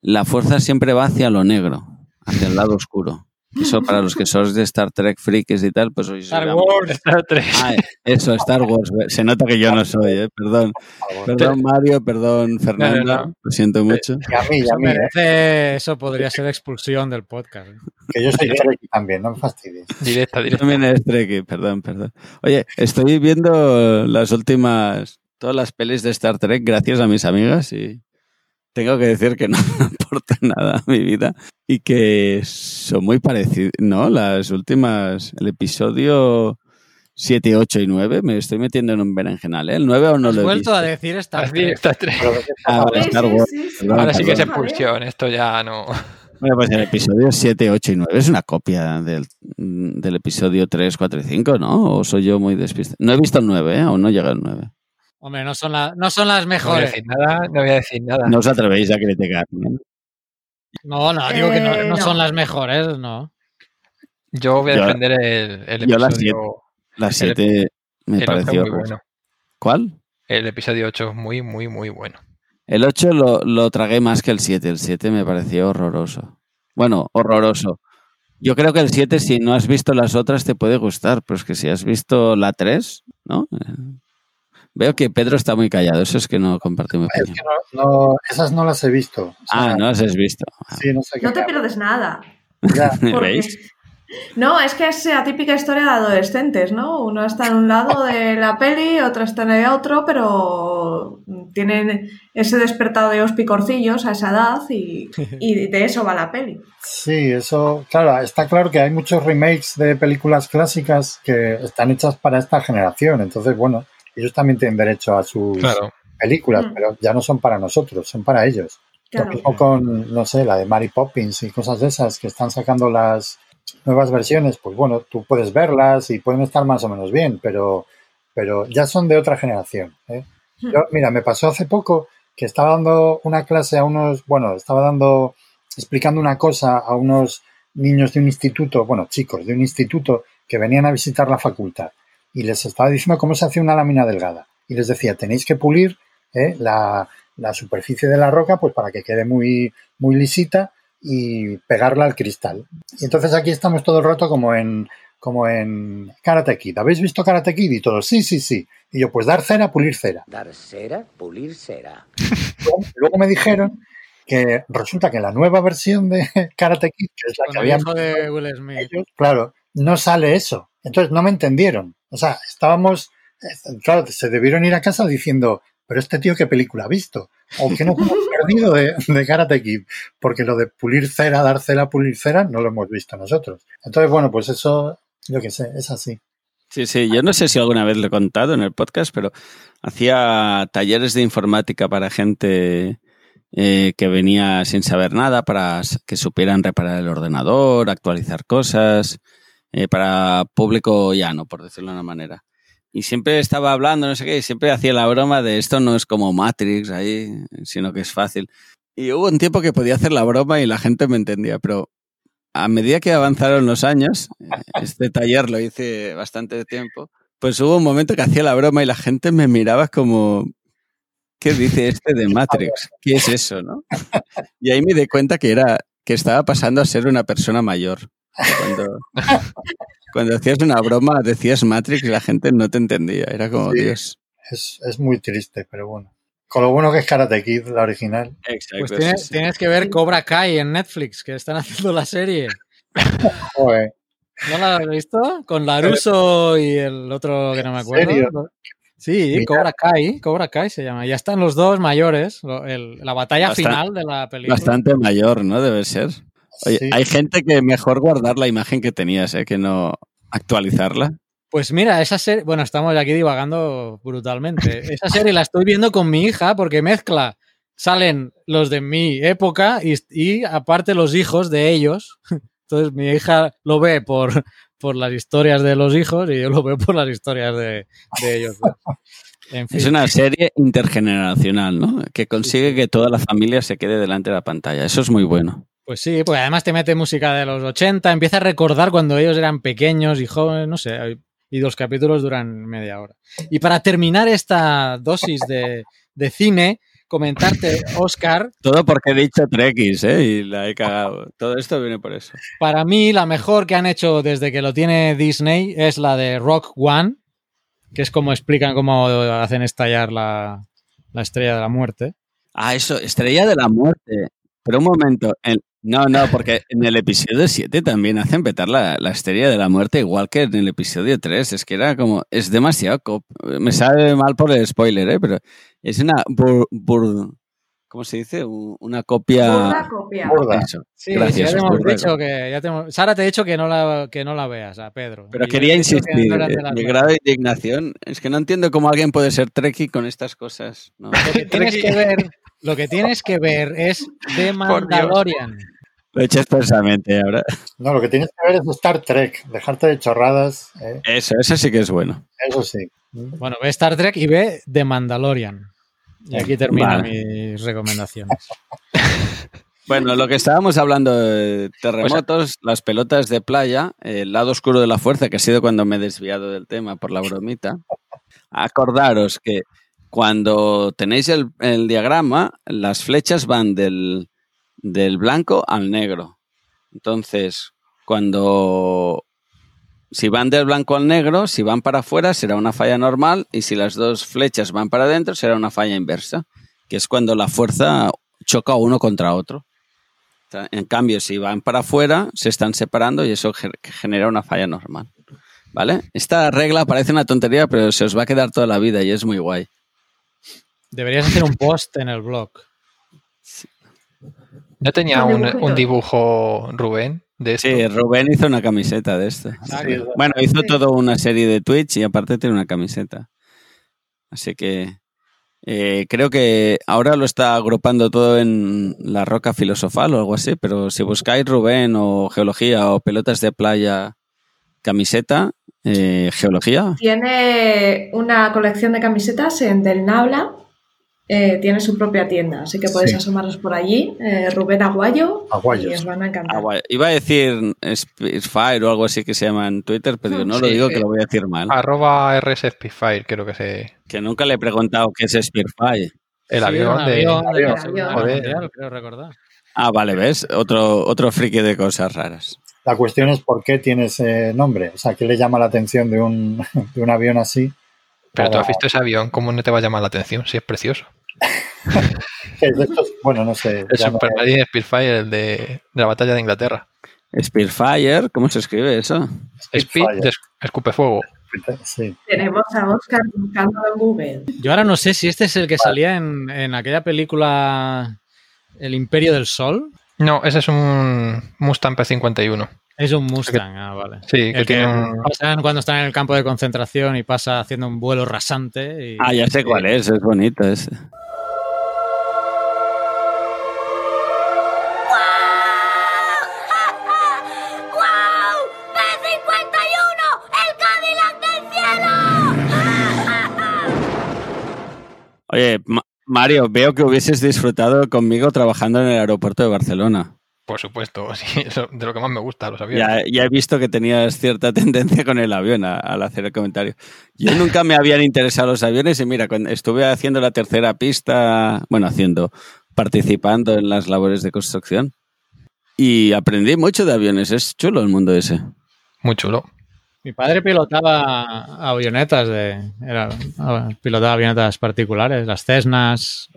la fuerza siempre va hacia lo negro, hacia el lado oscuro. Eso para los que sois de Star Trek freaks y tal, pues hoy Star Wars. Star Trek. Ah, eso, Star Wars. Se nota que yo no soy, ¿eh? Perdón. Perdón, Mario, perdón, Fernanda. No, no, no. Lo siento mucho. Y a mí, y a Eso, mí, ¿eh? eso podría ser expulsión del podcast. ¿eh? que yo soy Treki también, no me fastidies. Directa, Yo directa. también eres Trekkie, perdón, perdón. Oye, estoy viendo las últimas, todas las pelis de Star Trek gracias a mis amigas y tengo que decir que no me aporta nada a mi vida y que son muy parecidas, ¿no? Las últimas, el episodio 7, 8 y 9, me estoy metiendo en un berenjenal, ¿eh? El 9 aún no lo he vuelto visto. a decir Star Trek. Star Ah, Sí, Star sí. Perdón, Ahora sí que es expulsión. Esto ya no. Bueno, pues el episodio 7, 8 y 9 es una copia del, del episodio 3, 4 y 5, ¿no? ¿O soy yo muy despistado? No he visto el 9, ¿eh? Aún no llega el 9. Hombre, no son, la- no son las No voy a mejores. decir nada. No voy a decir nada. No os atrevéis a criticar. ¿no? No, no, digo que no, Eh, no no. son las mejores, no. Yo voy a Yo- defender el, el yo las episodio. La 7 me el ocho pareció. muy bueno. ¿Cuál? El episodio 8 es muy, muy, muy bueno. El 8 lo, lo tragué más que el 7. El 7 me pareció horroroso. Bueno, horroroso. Yo creo que el 7, si no has visto las otras, te puede gustar, pero es que si has visto la 3, ¿no? Veo que Pedro está muy callado, eso es que no comparte mi Es opinión. que no, no- esas no las he visto. O sea, Ah, no las has visto. Ah, Sí, no sé qué No te pierdes nada. Ya, ¿Veis? No, es que es la típica historia de adolescentes, ¿no? Uno está en un lado de la peli, otro está en el otro, pero tienen ese despertado de los picorcillos a esa edad y, y de eso va la peli. Sí, eso, claro, está claro que hay muchos remakes de películas clásicas que están hechas para esta generación. Entonces, bueno, ellos también tienen derecho a sus Claro. películas, Mm. pero ya no son para nosotros, son para ellos. Claro. Lo mismo con, no sé, la de Mary Poppins y cosas de esas que están sacando las nuevas versiones, pues bueno, tú puedes verlas y pueden estar más o menos bien, pero, pero ya son de otra generación. ¿eh? Yo, mira, me pasó hace poco que estaba dando una clase a unos, bueno, estaba dando, explicando una cosa a unos niños de un instituto, bueno, chicos de un instituto que venían a visitar la facultad y les estaba diciendo cómo se hace una lámina delgada. Y les decía, tenéis que pulir ¿eh? la, la superficie de la roca pues para que quede muy, muy lisita y pegarla al cristal. Y entonces aquí estamos todo el rato como en, como en Karate Kid. ¿Habéis visto Karate Kid? Y todos, sí, sí, sí. Y yo, pues dar cera, pulir cera. Dar cera, pulir cera. Luego, luego me dijeron que resulta que la nueva versión de Karate Kid, que es la que Con habían hijo de Will Smith. ellos, claro, no sale eso. Entonces no me entendieron. O sea, estábamos, eh, claro, se debieron ir a casa diciendo, pero este tío qué película ha visto. O que nos hemos perdido de, de Karate Kid. Porque lo de pulir cera, dar cera, pulir cera, no lo hemos visto nosotros. Entonces, bueno, pues eso, yo qué sé, es así. Sí, sí, yo no sé si alguna vez lo he contado en el podcast, pero hacía talleres de informática para gente eh, que venía sin saber nada, para que supieran reparar el ordenador, actualizar cosas, eh, para público llano, por decirlo de una manera. Y siempre estaba hablando, no sé qué, siempre hacía la broma de esto no es como Matrix ahí, sino que es fácil. Y hubo un tiempo que podía hacer la broma y la gente me entendía, pero a medida que avanzaron los años, eh, este taller lo hice bastante tiempo, pues hubo un momento que hacía la broma y la gente me miraba como, ¿qué dice este de Matrix? ¿Qué es eso, no? Y ahí me di cuenta que era que estaba pasando a ser una persona mayor. Cuando, cuando hacías una broma, decías Matrix y la gente no te entendía. Era como, Sí. Dios. Es, es muy triste, pero bueno. Con lo bueno que es Karate Kid, la original. Exacto. Pues tienes, sí, sí. tienes que ver Cobra Kai en Netflix, que están haciendo la serie. Joder. ¿No la has visto? Con Laruso y el otro que no me ¿En acuerdo. serio? Sí, Mira. Cobra Kai, Cobra Kai se llama. Ya están los dos mayores, el- la batalla Bastante- final de la película. Bastante mayor, ¿no? Debe ser. Oye, Sí. hay gente que mejor guardar la imagen que tenías, ¿eh? Que no actualizarla. Pues mira, esa serie, bueno, estamos aquí divagando brutalmente. Esa serie la estoy viendo con mi hija porque mezcla, salen los de mi época y, y aparte los hijos de ellos. Entonces mi hija lo ve por, por las historias de los hijos y yo lo veo por las historias de, de ellos. dos. En fin. Es una serie intergeneracional, ¿no? Que consigue que toda la familia se quede delante de la pantalla. Eso es muy bueno. Pues sí, porque además te mete música de los 80, empieza a recordar cuando ellos eran pequeños y jóvenes, no sé, y los capítulos duran media hora. Y para terminar esta dosis de, de cine, comentarte, Oscar, Todo porque he dicho Trekkies, ¿eh? Y la he cagado. Todo esto viene por eso. para mí la mejor que han hecho desde que lo tiene Disney es la de Rock One, que es como explican cómo hacen estallar la, la estrella de la muerte. Ah, eso, Estrella de la Muerte. Pero un momento. en- no, no, porque en el episodio 7 también hacen petar la, la Estrella de la Muerte, igual que en el episodio 3. Es que era como. Es demasiado. cop- Me sabe mal por el spoiler, ¿eh? Pero es una. bur- bur- ¿Cómo se dice? Un- Una copia. Burda copia. Burda. Eso. Sí, Gracias, ya te hemos dicho que ya te hemos- Sara te he dicho que no la que no la veas a Pedro. Pero Y quería insistir. no eh, Mi grado de indignación es que no entiendo cómo alguien puede ser Trekkie con estas cosas. ¿no? Lo que tienes que ver, lo que tienes que ver es The Por Dios. Mandalorian. Lo he hecho expresamente ahora. No, lo que tienes que ver es Star Trek, dejarte de chorradas, ¿eh? Eso, eso sí que es bueno. eso sí. Bueno, ve Star Trek y ve The Mandalorian. Y aquí terminan Vale. mis recomendaciones. Bueno, lo que estábamos hablando de terremotos, las pelotas de playa, el lado oscuro de la fuerza, que ha sido cuando me he desviado del tema por la bromita. Acordaros que cuando tenéis el, el diagrama, las flechas van del, del blanco al negro. Entonces, cuando si van del blanco al negro, si van para afuera será una falla normal y si las dos flechas van para adentro será una falla inversa, que es cuando la fuerza choca uno contra otro. En cambio, si van para afuera, se están separando y eso ge- genera una falla normal. ¿Vale? Esta regla parece una tontería, pero se os va a quedar toda la vida y es muy guay. Deberías hacer un post en el blog. ¿No tenía Un un, dibujito. un dibujo Rubén de esto? Sí, Rubén hizo una camiseta de esto. Ah, Sí, Bueno, hizo Sí. toda una serie de Twitch y aparte tiene una camiseta. Así que eh, creo que ahora lo está agrupando todo en la roca filosofal o algo así, pero si buscáis Rubén o geología o pelotas de playa camiseta, eh, geología, Tiene una colección de camisetas en Del Nabla. Eh, tiene su propia tienda, así que podéis Sí. asomaros por allí. eh, Rubén Aguayo. Aguayos. Y os van a encantar. Iba a decir Spitfire o algo así que se llama en Twitter, pero yo no lo digo que lo voy a decir mal. Arroba RS Spitfire, creo que se. Que nunca le he preguntado qué es Spitfire. El Sí, avión de. avión de la avión. Segunda Guerra Joder. Mundial, creo recordar. Ah, vale, ¿ves? Otro, otro friki de cosas raras. La cuestión es por qué tiene ese nombre. O sea, ¿qué le llama la atención de un, de un avión así? Pero tú has visto ese avión, ¿cómo no te va a llamar la atención? Si es precioso. bueno, no sé. El Supermarine Spitfire, el de, de la batalla de Inglaterra. Spitfire, ¿cómo se escribe eso? Speed Spitfire. escupe fuego. Sí. Tenemos a Oscar buscando en Google. Yo ahora no sé si este es el que salía en, en aquella película El Imperio del Sol. No, ese es un Mustang P51. Es un Mustang, ah, vale. Sí, que El que tiene un- pasan cuando están en el campo de concentración y pasa haciendo un vuelo rasante. Y, Ah, ya sé cuál es, es bonito ese. ¡Wow! ¡P51! ¡El Cadillac del cielo! Oye, Ma- Mario, veo que hubieses disfrutado conmigo trabajando en el aeropuerto de Barcelona. Por supuesto, sí, eso de lo que más me gusta, los aviones. Ya, ya he visto que tenías cierta tendencia con el avión a- al hacer el comentario. Yo nunca me habían interesado los aviones y mira, cuando estuve haciendo la tercera pista, bueno, haciendo, participando en las labores de construcción y aprendí mucho de aviones. Es chulo el mundo ese. Muy chulo. Mi padre pilotaba avionetas de. Era, pilotaba avionetas particulares, las Cessnas.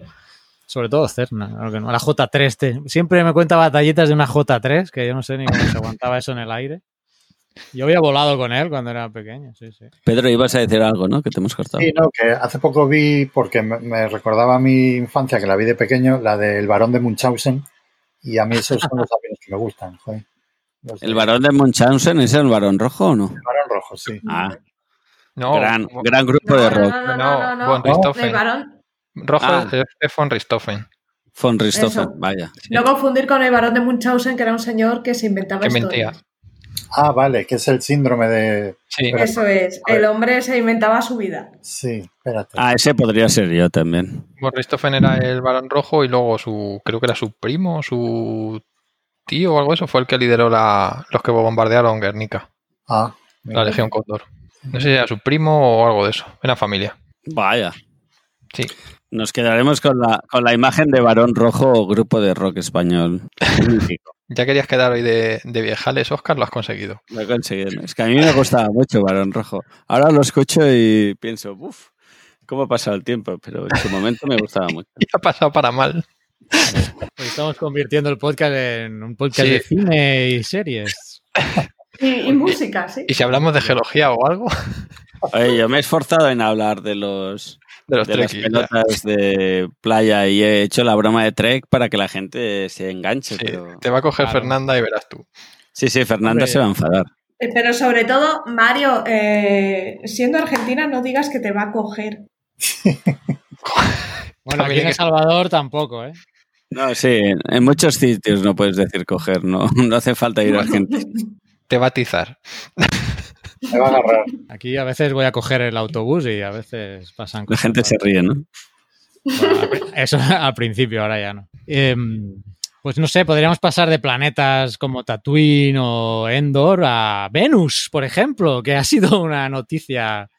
Sobre todo no, la J3. te- siempre me cuenta batallitas de una J3, que yo no sé ni cómo se aguantaba eso en el aire. Yo había volado con él cuando era pequeño, sí, sí. Pedro, ibas a decir algo, ¿no? Que te hemos cortado. Sí, no, que hace poco vi, porque me, me recordaba mi infancia, que la vi de pequeño, la del varón de Munchausen, y a mí esos son los aviones que me gustan. joder. Los ¿El de- varón de Munchausen es el varón rojo o no? el varón rojo, sí. Ah, No, gran, gran grupo No, de no, rock. no, no, No, no, no, Von no. Richthofen. El varón. Rojo Ah. es, von Richthofen, Von Richthofen, Eso. vaya. No confundir con el varón de Munchausen, que era un señor que se inventaba que historias. mentía. Ah, vale, que es el síndrome de... Sí, Eso es. El hombre se inventaba su vida. Sí, espérate. Ah, ese podría ser yo también. von Richthofen era el varón rojo y luego su, creo que era su primo, su tío o algo de eso, fue el que lideró la, los que bombardearon Guernica, Ah, la. Legión Cóndor. No sé si era su primo o algo de eso, era familia. Vaya. Sí. Nos quedaremos con la, con la imagen de varón rojo grupo de rock español. Ya querías quedar hoy de, de viejales, Oscar, lo has conseguido. Lo he conseguido. Es que a mí me gustaba mucho varón rojo. Ahora lo escucho y pienso, uff, cómo ha pasado el tiempo, pero en su momento me gustaba mucho. Y ha pasado para mal. Pues estamos convirtiendo el podcast en un podcast Sí. de cine y series. Y, y música, sí. Y si hablamos de geología o algo, Oye, yo me he esforzado en hablar de los de los de las pelotas de playa y he hecho la broma de Trek para que la gente se enganche. Sí, pero- Te va a coger Claro. Fernanda y verás tú. Sí, sí, Fernanda Hombre. se va a enfadar. Eh, Pero sobre todo, Mario, eh, siendo argentina, no digas que te va a coger. Bueno, aquí en El Salvador tampoco, ¿eh? No, sí, en- muchos sitios no puedes decir coger, no, no hace falta ir a gente. Te va a atizar. Me va a agarrar. Aquí a veces voy a coger el autobús y a veces pasan La cosas. gente se ríe, ¿no? Bueno, eso al principio, ahora ya no. Em, pues no sé, podríamos pasar de planetas como Tatooine o Endor a Venus, por ejemplo, que ha sido una noticia.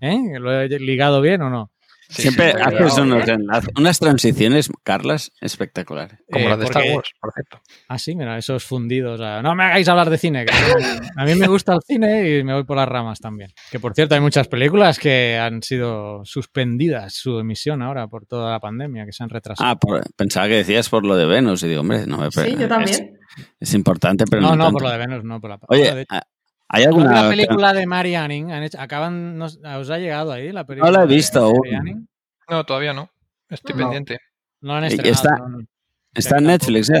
¿eh? ¿Lo he ligado bien o no? Sí, Siempre sí, haces unos enlaces, unas transiciones, Carlas, espectaculares. Como Eh, las de Star Wars, por cierto. Ah, sí, mira, esos fundidos. a- No me hagáis hablar de cine. que a mí me gusta el cine y me voy por las ramas también. Que por cierto, hay muchas películas que han sido suspendidas su emisión ahora por toda la pandemia, que se han retrasado. Ah, por- pensaba que decías por lo de Venus y digo, hombre, no me Sí, yo es, también. es importante, pero no, no, no, tanto. por lo de Venus, no por la Oye, de- ¿hay ¿No alguna la película de Mary Anning? Han hecho- acaban, nos- ¿Os ha llegado ahí la película? la he de visto Mary aún. Anning? No, todavía no. Estoy No. pendiente. No la han estrenado. está- no, no. Está en Netflix ya.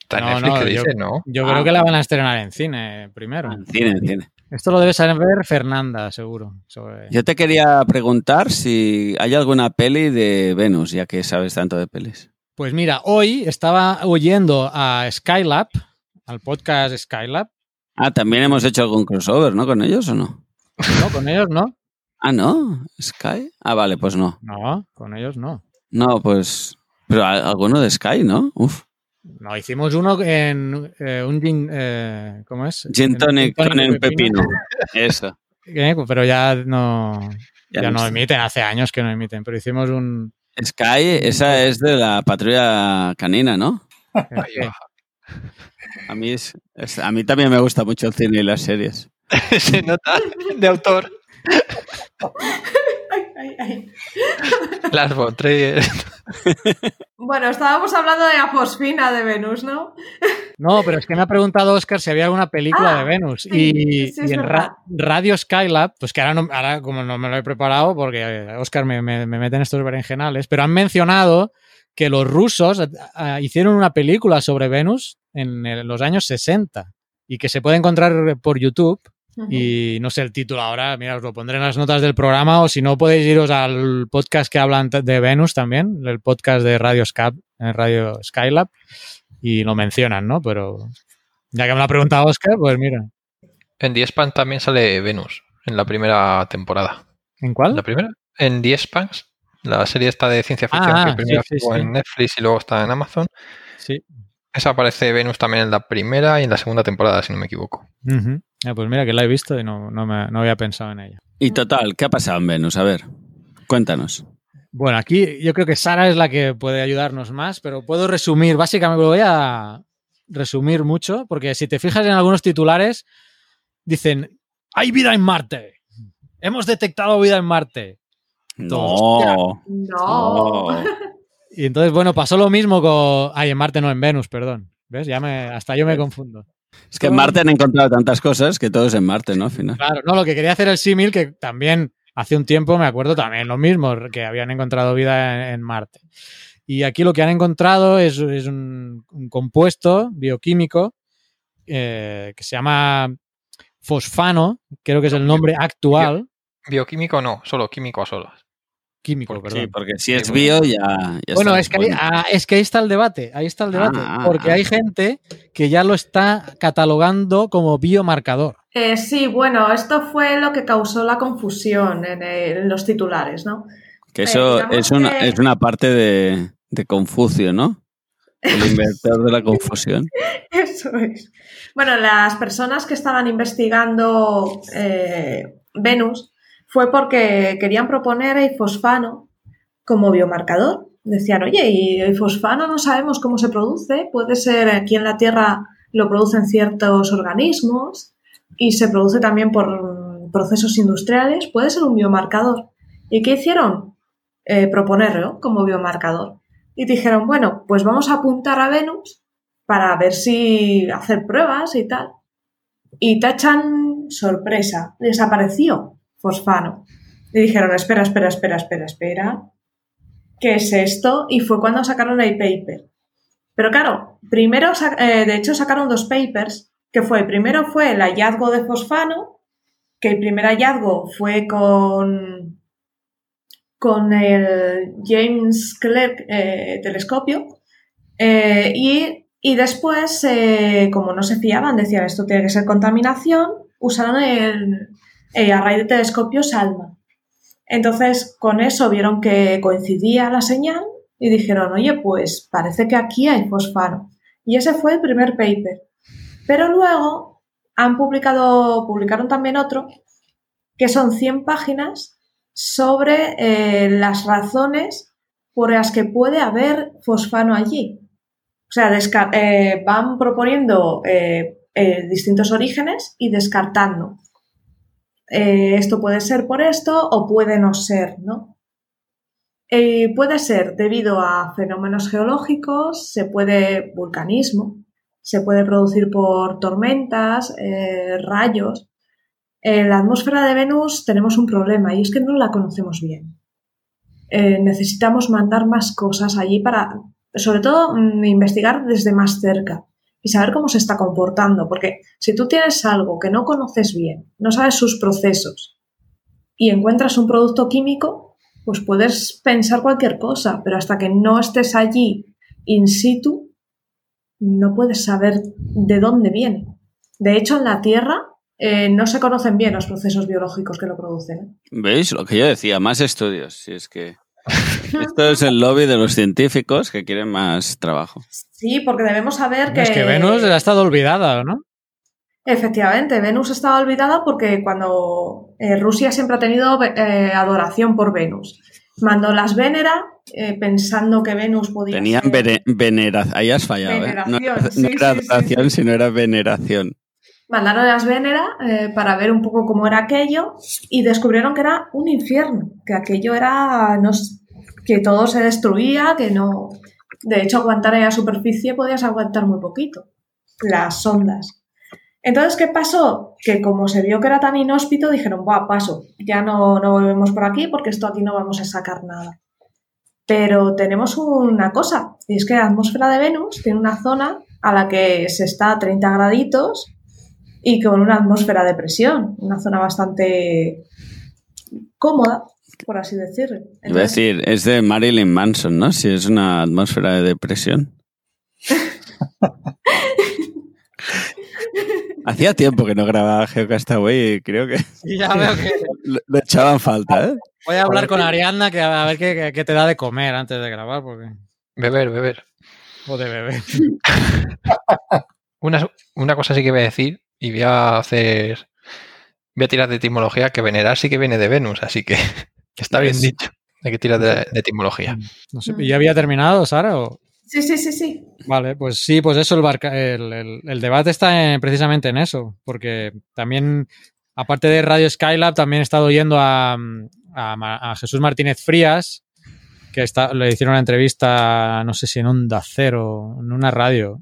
Está en No, Netflix no, que yo- dice, ¿no? Yo Ah. creo que la van a estrenar en cine primero. En cine, en cine. Esto lo debe saber Fernanda, seguro. sobre- Yo te quería preguntar si hay alguna peli de Venus, ya que sabes tanto de pelis. Pues mira, hoy estaba oyendo a Skylab, al podcast Skylab. Ah, también hemos hecho algún crossover, ¿no? ¿Con ellos o no? No, con ellos no. Ah, ¿no? ¿Sky? Ah, vale, pues no. No, con ellos no. No, pues... Pero alguno de Sky, ¿no? Uf. No, hicimos uno en eh, un gin, eh, ¿cómo es? Gin tonic con el pepino. Eso. Eh, Pero ya no, Ya ya no emiten, hace años que no emiten, pero hicimos un... Sky, esa es de la patrulla canina, ¿no? Eh. A mí, es, es- a mí también me gusta mucho el cine y las series. Se nota de autor. Ay, ay, ay. Las Bontrayer. Bueno, estábamos hablando de la fosfina de Venus, ¿no? No, pero es que me ha preguntado Oscar si había alguna película Ah, de Venus. sí, y, sí, es y en. Ra- Radio Skylab, pues que ahora, no- ahora como no me lo he preparado, porque Oscar me, me, me mete en estos berenjenales, pero han mencionado que los rusos ah, hicieron una película sobre Venus en el- los años 60 y que se puede encontrar por YouTube. Y no sé el título ahora, mira, os lo pondré en las notas del programa o si no podéis iros al podcast que hablan de Venus también, el podcast de Radio, Sky, Radio Skylab, y lo mencionan, ¿no? Pero ya que me lo ha preguntado Oscar, pues mira. En Expanse también sale Venus en la primera temporada. ¿En cuál? ¿La primera? En The Expanse, la serie esta de ciencia ficción Ah, que primero sí, sí, estuvo sí. en Netflix y luego está en Amazon. Sí. Esa aparece Venus también en la primera y en la segunda temporada, si no me equivoco. Ah, pues mira que la he visto y no, no, me- no había pensado en ella. Y total, ¿qué ha pasado en Venus? A ver, cuéntanos. Bueno, aquí yo creo que Sara es la que puede ayudarnos más, pero puedo resumir, básicamente lo voy a resumir mucho, porque si te fijas en algunos titulares, dicen hay vida en Marte. Hemos detectado vida en Marte. No. No. no. Y entonces, bueno, pasó lo mismo con... Ay, en Marte no, en Venus, perdón. ¿Ves? Ya me... Hasta yo me confundo. Es que en Marte han encontrado tantas cosas que todo es en Marte, ¿no? Al final. Claro, no, lo que quería hacer el símil, que también hace un tiempo me acuerdo también lo mismo, que habían encontrado vida en, en Marte. Y aquí lo que han encontrado es, es un, un compuesto bioquímico eh, que se llama fosfano, creo que es el nombre actual. Bioquímico no, solo químico a solas. Químico, perdón. Sí, porque si es bio ya. ya Bueno, es que, ahí, ah, es que ahí está el debate, ahí está el debate, Ah, porque ah. hay gente que ya lo está catalogando como biomarcador. Eh, sí, bueno, esto fue lo que causó la confusión en, el- en los titulares, ¿no? Que eh, eso es una, que- es una parte de, de Confucio, ¿no? El inventor de la confusión. Eso es. Bueno, las personas que estaban investigando eh, Venus fue porque querían proponer el fosfano como biomarcador. Decían, oye, y el fosfano no sabemos cómo se produce, puede ser aquí en la Tierra lo producen ciertos organismos y se produce también por procesos industriales, puede ser un biomarcador. ¿Y qué hicieron? Eh, proponerlo como biomarcador. Y dijeron, bueno, pues vamos a apuntar a Venus para ver si hacer pruebas y tal. Y tachan sorpresa, desapareció fosfano. Y dijeron, espera, espera, espera, espera, espera. ¿Qué es esto? Y fue cuando sacaron el paper. Pero claro, primero, eh, de hecho, sacaron dos papers, que fue, primero fue el hallazgo de fosfano, que el primer hallazgo fue con, con el James Clerk eh, telescopio, eh, y, y después, como no se fiaban, decían esto tiene que ser contaminación, usaron el, el array de telescopio SALMA. Entonces, con eso vieron que coincidía la señal y dijeron, oye, pues parece que aquí hay fosfano. Y ese fue el primer paper. Pero luego han publicado, publicaron también otro, que son 100 páginas sobre eh, las razones por las que puede haber fosfano allí. O sea, eh, van proponiendo eh, eh, distintos orígenes y descartando. Eh, esto puede ser por esto o puede no ser, ¿no? Eh, puede ser debido a fenómenos geológicos, se puede vulcanismo, se puede producir por tormentas, eh, rayos. En la atmósfera de Venus tenemos un problema y es que no la conocemos bien. Necesitamos mandar más cosas allí para, sobre todo, mm, investigar desde más cerca y saber cómo se está comportando, porque si tú tienes algo que no conoces bien, no sabes sus procesos y encuentras un producto químico, pues puedes pensar cualquier cosa, pero hasta que no estés allí in situ, no puedes saber de dónde viene. De hecho, en la Tierra eh, no se conocen bien los procesos biológicos que lo producen. ¿eh? ¿Veis? Lo que yo decía, más estudios. Si es que. Esto es el lobby de los científicos que quieren más trabajo. Sí, porque debemos saber que... Es que Venus ha estado olvidada, ¿no? Efectivamente, Venus estaba olvidada porque cuando eh, Rusia siempre ha tenido eh, adoración por Venus. Mandó las Venera eh, pensando que Venus podía Tenían ser... vene- veneración. Ahí has fallado, ¿eh? No, Veneración, no sí, era sí, adoración, sí. sino era veneración. Mandaron las Venera eh, para ver un poco cómo era aquello y descubrieron que era un infierno, que aquello era... no que todo se destruía, que no... De hecho, aguantar en la superficie podías aguantar muy poquito, las sondas. Entonces, ¿qué pasó? Que como se vio que era tan inhóspito, dijeron, va, paso, ya no, no volvemos por aquí porque esto aquí no vamos a sacar nada. Pero tenemos una cosa, y es que la atmósfera de Venus tiene una zona a la que se está a 30 graditos y con una atmósfera de presión, una zona bastante cómoda, por así decirlo. Iba a Entonces, decir, es de Marilyn Manson, ¿no? Si es una atmósfera de depresión. Hacía tiempo que no grababa GeoCastaway y creo que ya veo que lo, lo echaban falta, ¿eh? voy a hablar con Ariadna que a ver qué, qué- qué te da de comer antes de grabar, porque... Beber, beber. O de beber. Una, una cosa sí que voy a decir y voy a hacer. Voy a tirar de etimología que venerar sí que viene de Venus, así que está bien dicho. Hay que tirar de, de etimología. No sé, ¿Ya había terminado, Sara? o? Sí, sí, sí, sí. Vale, pues sí, pues eso, el, barca- el, el- el debate está en- precisamente en eso, porque también aparte de Radio Skylab, también he estado oyendo a, a, a Jesús Martínez Frías, que está, le hicieron una entrevista, no sé si en Onda Cero, en una radio,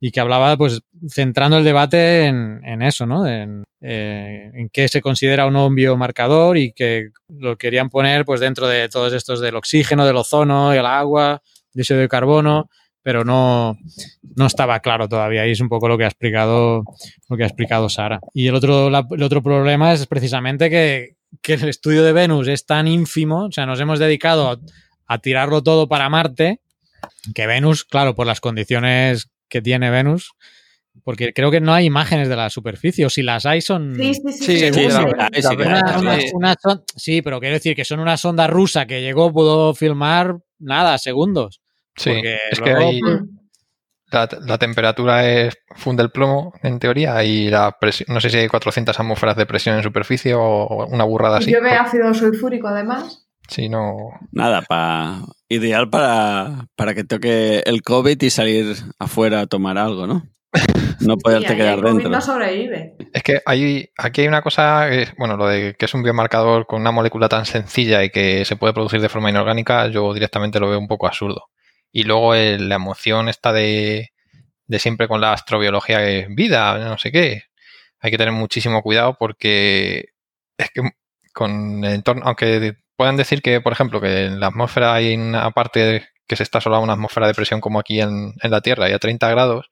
y que hablaba, pues, centrando el debate en, en eso, ¿no? En, eh, en qué se considera un biomarcador y que lo querían poner, pues, dentro de todos estos del oxígeno, del ozono, el agua, dióxido de carbono, pero no, no estaba claro todavía. Y es un poco lo que ha explicado, lo que ha explicado Sara. Y el otro, el otro problema es precisamente que, que el estudio de Venus es tan ínfimo, o sea, nos hemos dedicado a tirarlo todo para Marte, que Venus, claro, por las condiciones que tiene Venus, porque creo que no hay imágenes de la superficie, o si las hay son... Sí, sí, sí. Una- una- una pero quiero decir que son una sonda rusa que llegó, pudo filmar nada, segundos. Sí, Porque es que luego- ahí Mm. la, la temperatura es funde el plomo, en teoría, y la presión, no sé si hay 400 atmósferas de presión en superficie o una burrada así. Llueve ácido sulfúrico además. Sí, no. Nada, pa, ideal para, para que toque el COVID y salir afuera a tomar algo, ¿no? No poderte ahí quedar el COVID dentro. no sobrevive. Es que hay, aquí hay una cosa, que, bueno, lo de que es un biomarcador con una molécula tan sencilla y que se puede producir de forma inorgánica, yo directamente lo veo un poco absurdo. Y luego el- la emoción esta de, de siempre con la astrobiología de vida, no sé qué. Hay que tener muchísimo cuidado porque es que con el entorno, aunque puedan decir que, por ejemplo, que en la atmósfera hay una parte que se está solo a una atmósfera de presión como aquí en, en la Tierra y a 30 grados,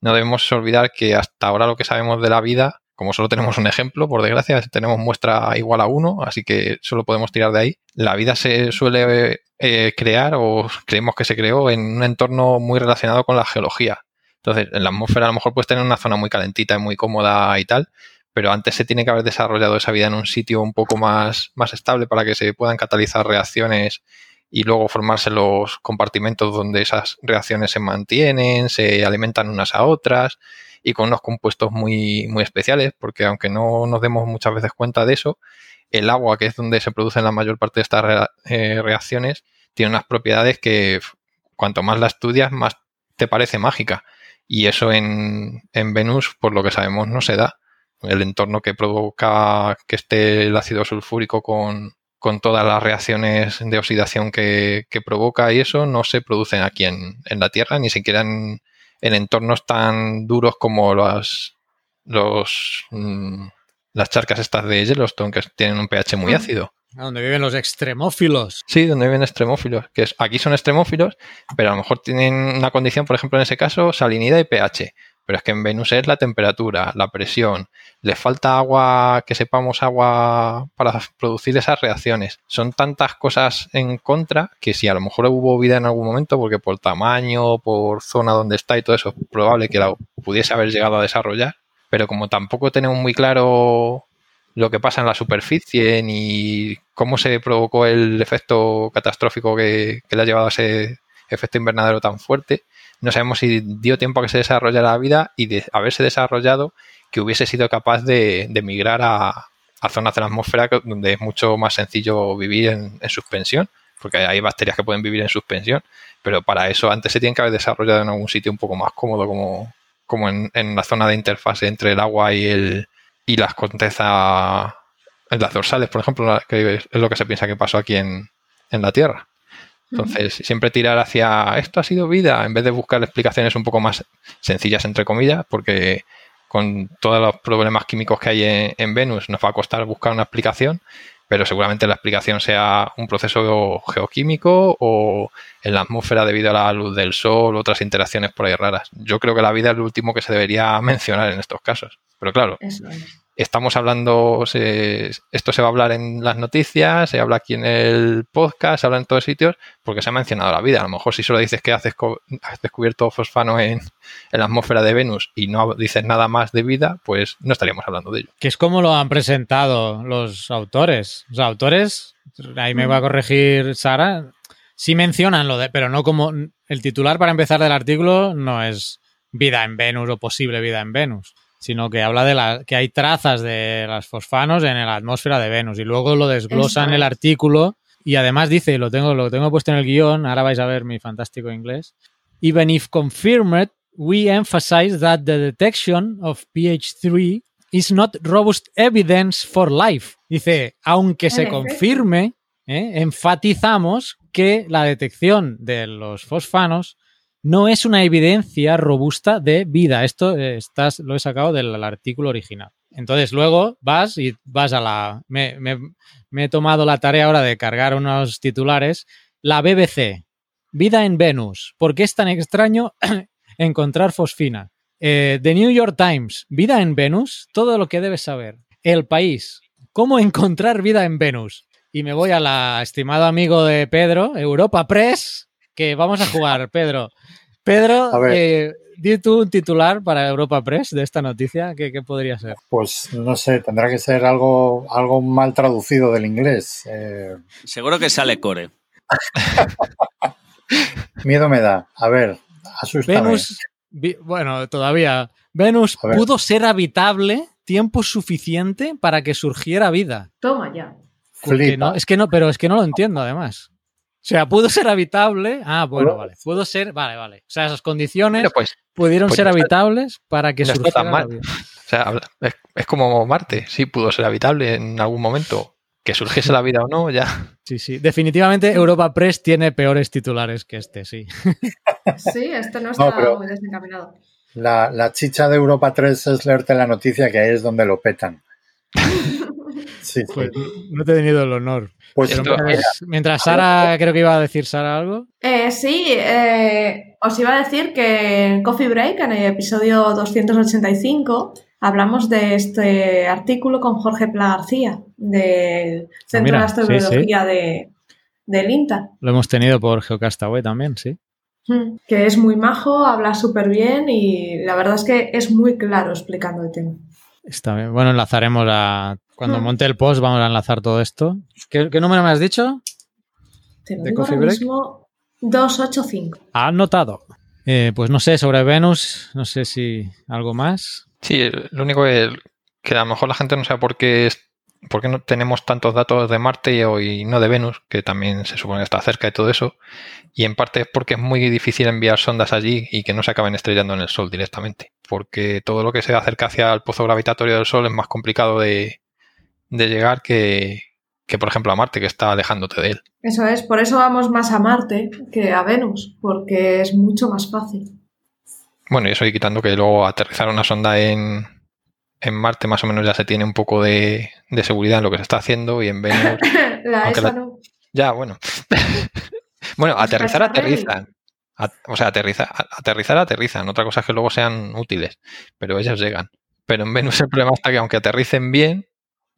no debemos olvidar que hasta ahora lo que sabemos de la vida, como solo tenemos un ejemplo, por desgracia, tenemos muestra igual a uno, así que solo podemos tirar de ahí. La vida se suele eh, crear o creemos que se creó en un entorno muy relacionado con la geología. Entonces, en la atmósfera a lo mejor puedes tener una zona muy calentita y muy cómoda y tal, pero antes se tiene que haber desarrollado esa vida en un sitio un poco más, más estable para que se puedan catalizar reacciones y luego formarse los compartimentos donde esas reacciones se mantienen, se alimentan unas a otras y con unos compuestos muy, muy especiales, porque aunque no nos demos muchas veces cuenta de eso, el agua, que es donde se producen la mayor parte de estas eh, reacciones, tiene unas propiedades que cuanto más la estudias, más te parece mágica. Y eso en, en Venus, por lo que sabemos, no se da. El entorno que provoca que esté el ácido sulfúrico con, con todas las reacciones de oxidación que, que provoca y eso no se producen aquí en, en la Tierra, ni siquiera en, en entornos tan duros como las, los, mm, las charcas estas de Yellowstone, que tienen un pH muy Mm. ácido. A donde viven los extremófilos. Sí, donde viven extremófilos, que es, aquí son extremófilos, pero a lo mejor tienen una condición, por ejemplo, en ese caso, salinidad y pH. Pero es que en Venus es la temperatura, la presión, les falta agua, que sepamos agua para producir esas reacciones. Son tantas cosas en contra que si a lo mejor hubo vida en algún momento, porque por tamaño, por zona donde está y todo eso, es probable que la pudiese haber llegado a desarrollar. Pero como tampoco tenemos muy claro lo que pasa en la superficie ni cómo se provocó el efecto catastrófico que, que le ha llevado a ese efecto invernadero tan fuerte. No sabemos si dio tiempo a que se desarrollara la vida y de haberse desarrollado que hubiese sido capaz de, migrar a, zonas de la atmósfera donde es mucho más sencillo vivir en, en suspensión, porque hay bacterias que pueden vivir en suspensión, pero para eso antes se tienen que haber desarrollado en algún sitio un poco más cómodo, como, como en, la zona de interfase entre el agua y el, y las corteza en las dorsales, por ejemplo, que es lo que se piensa que pasó aquí en, en la Tierra. Entonces, siempre tirar hacia esto ha sido vida, en vez de buscar explicaciones un poco más sencillas, entre comillas, porque con todos los problemas químicos que hay en, en Venus nos va a costar buscar una explicación, pero seguramente la explicación sea un proceso geoquímico o en la atmósfera debido a la luz del sol, otras interacciones por ahí raras. Yo creo que la vida es lo último que se debería mencionar en estos casos. Pero claro, Eso es. Estamos hablando, se- esto se va a hablar en las noticias, se habla aquí en el podcast, se habla en todos sitios, porque se ha mencionado la vida. A lo mejor si solo dices que has, descubierto fosfano en, en la atmósfera de Venus y no dices nada más de vida, pues no estaríamos hablando de ello. Que es como lo han presentado los autores. Los autores, ahí me va a corregir Sara, sí mencionan lo de, pero no como el titular para empezar del artículo no es vida en Venus o posible vida en Venus, sino que habla de la, que hay trazas de las fosfanos en la atmósfera de Venus y luego lo desglosa en el artículo y además dice, lo tengo, lo tengo puesto en el guion, ahora vais a ver mi fantástico inglés, even if confirmed, we emphasize that the detection of pH3 is not robust evidence for life. Dice, aunque se confirme, ¿eh? enfatizamos que la detección de los fosfanos no es una evidencia robusta de vida. Esto eh, estás, lo he sacado del artículo original. Entonces luego vas y vas a la... Me, he tomado la tarea ahora de cargar unos titulares. La BBC, vida en Venus. ¿Por qué es tan extraño encontrar fosfina? Eh, The New York Times, vida en Venus, todo lo que debes saber. El país, cómo encontrar vida en Venus. Y me voy a la estimado amigo de Pedro, Europa Press, que vamos a jugar, Pedro. Pedro, eh, di tú un titular para Europa Press de esta noticia, ¿qué, qué podría ser? Pues no sé, tendrá que ser algo, algo mal traducido del inglés. Eh, Seguro que sale core. miedo me da. A ver, asústame. Venus, vi- bueno, todavía. Venus pudo ser habitable tiempo suficiente para que surgiera vida. Toma ya. No, es que no, pero es que no lo entiendo además. O sea, pudo ser habitable. Ah, bueno, vale. Pudo ser, vale, vale. O sea, esas condiciones pues, pudieron pues ser no está- habitables para que no está surgiera la vida. o sea, es, es como Marte, sí pudo ser habitable en algún momento. Que surgiese la vida o no, ya. Sí, sí. Definitivamente Europa Press tiene peores titulares que este, sí. Sí, esto no está muy desencaminado. La, la chicha de Europa 3 es leerte la noticia que ahí es donde lo petan. Sí, sí. No te he tenido el honor. Pues Pero mientras, mientras Sara, creo que iba a decir Sara algo. Eh, sí, eh, os iba a decir que en Coffee Break, en el episodio 285, hablamos de este artículo con Jorge Pla García, del Centro mira, de Astrobiología de, del INTA, Lo hemos tenido por Geocastaway también, sí. Mm, que es muy majo, habla súper bien y la verdad es que es muy claro explicando el tema. Está bien. Bueno, enlazaremos a. Cuando Hmm. monte el post, vamos a enlazar todo esto. ¿Qué, qué número me has dicho? Te lo ¿De digo Coffee ahora Break? mismo, 285. Anotado. Eh, pues no sé, sobre Venus, no sé si algo más. Sí, lo único es que a lo mejor la gente no sabe por qué, es- por qué no tenemos tantos datos de Marte y hoy no de Venus, que también se supone que está cerca de todo eso. Y en parte es porque es muy difícil enviar sondas allí y que no se acaben estrellando en el Sol directamente. Porque todo lo que se acerca hacia el pozo gravitatorio del Sol es más complicado de, de llegar que, que, por ejemplo, a Marte, que está alejándote de él. Eso es, por eso vamos más a Marte que a Venus, porque es mucho más fácil. Bueno, y eso y quitando que luego aterrizar una sonda en, en Marte más o menos ya se tiene un poco de, de seguridad en lo que se está haciendo y en Venus la ESA la- no. Ya, bueno. bueno, aterrizar, aterrizan. A- o sea, aterrizar, aterrizar, aterrizan. Otra cosa es que luego sean útiles, pero ellas llegan. Pero en Venus el problema está que aunque aterricen bien,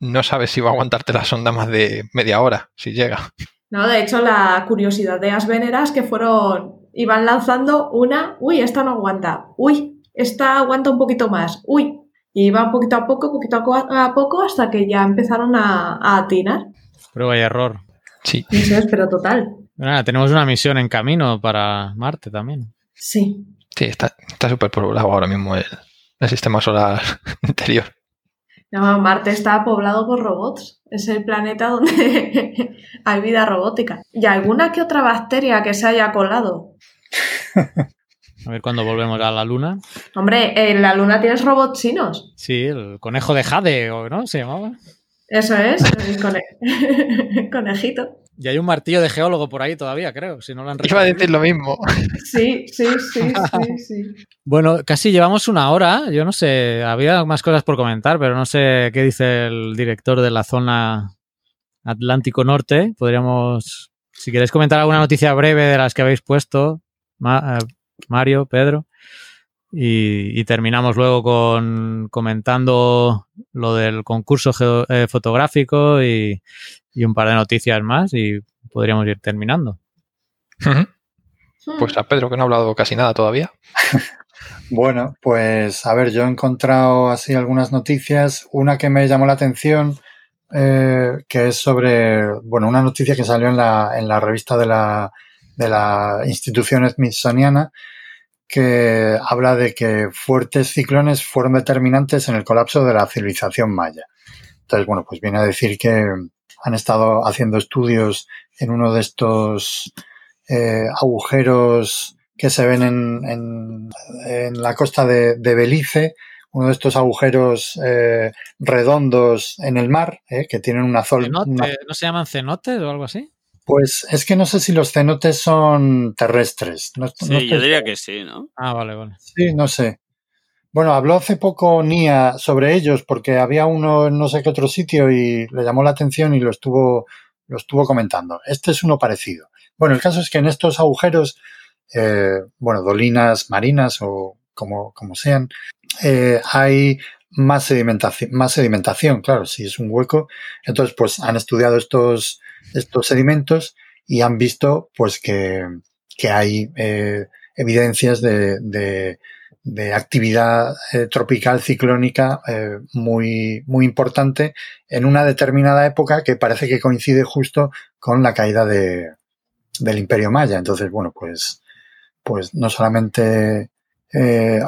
no sabes si va a aguantarte la sonda más de media hora, si llega. No, de hecho, la curiosidad de las veneras que fueron, iban lanzando una, uy, esta no aguanta, uy, esta aguanta un poquito más, uy, y iban poquito a poco, poquito a, co- a poco, hasta que ya empezaron a, a atinar. Prueba y error. Sí. Eso es, pero total. Nada, tenemos una misión en camino para Marte también. Sí. Sí, está está súper poblado ahora mismo el, el sistema solar interior. No, Marte está poblado por robots. Es el planeta donde hay vida robótica. Y alguna que otra bacteria que se haya colado. A ver cuándo volvemos a la Luna. Hombre, en la Luna tienes robots chinos. Sí, el conejo de Jade, ¿o ¿no? Se llamaba. Eso es, el cone- conejito. Y hay un martillo de geólogo por ahí todavía, creo, si no lo han Iba a decir lo mismo. Sí, sí, sí, sí, sí. Bueno, casi llevamos una hora. Yo no sé, había más cosas por comentar, pero no sé qué dice el director de la zona Atlántico Norte. Podríamos, si queréis comentar alguna noticia breve de las que habéis puesto, Ma- eh, Mario, Pedro. Y, y terminamos luego con comentando lo del concurso geo- eh, fotográfico y, y un par de noticias más y podríamos ir terminando. Ujú. Pues a Pedro, que no ha hablado casi nada todavía. Bueno, pues a ver, yo he encontrado así algunas noticias. Una que me llamó la atención, eh, que es sobre, bueno, una noticia que salió en la, en la revista de la, de la institución smithsoniana, que habla de que fuertes ciclones fueron determinantes en el colapso de la civilización maya. Entonces, bueno, pues viene a decir que han estado haciendo estudios en uno de estos eh, agujeros que se ven en, en- en la costa de, de Belice, uno de estos agujeros eh, redondos en el mar, eh, que tienen una zona. ¿No se llaman cenotes o algo así? Pues es que no sé si los cenotes son terrestres. No, Sí, no yo diría que sí, ¿no? Ah, vale, vale. Sí, no sé. Bueno, habló hace poco Nia sobre ellos porque había uno en no sé qué otro sitio y le llamó la atención y lo estuvo, lo estuvo comentando. Este es uno parecido. Bueno, el caso es que en estos agujeros, eh, bueno, dolinas marinas o como, como sean, eh, hay más sedimentación, más sedimentación, claro, si es un hueco. Entonces, pues han estudiado estos, estos sedimentos y han visto pues que, que hay eh, evidencias de, de, actividad eh, tropical ciclónica eh, muy, muy importante en una determinada época que parece que coincide justo con la caída de, del Imperio Maya. Entonces, bueno, pues, pues no solamente,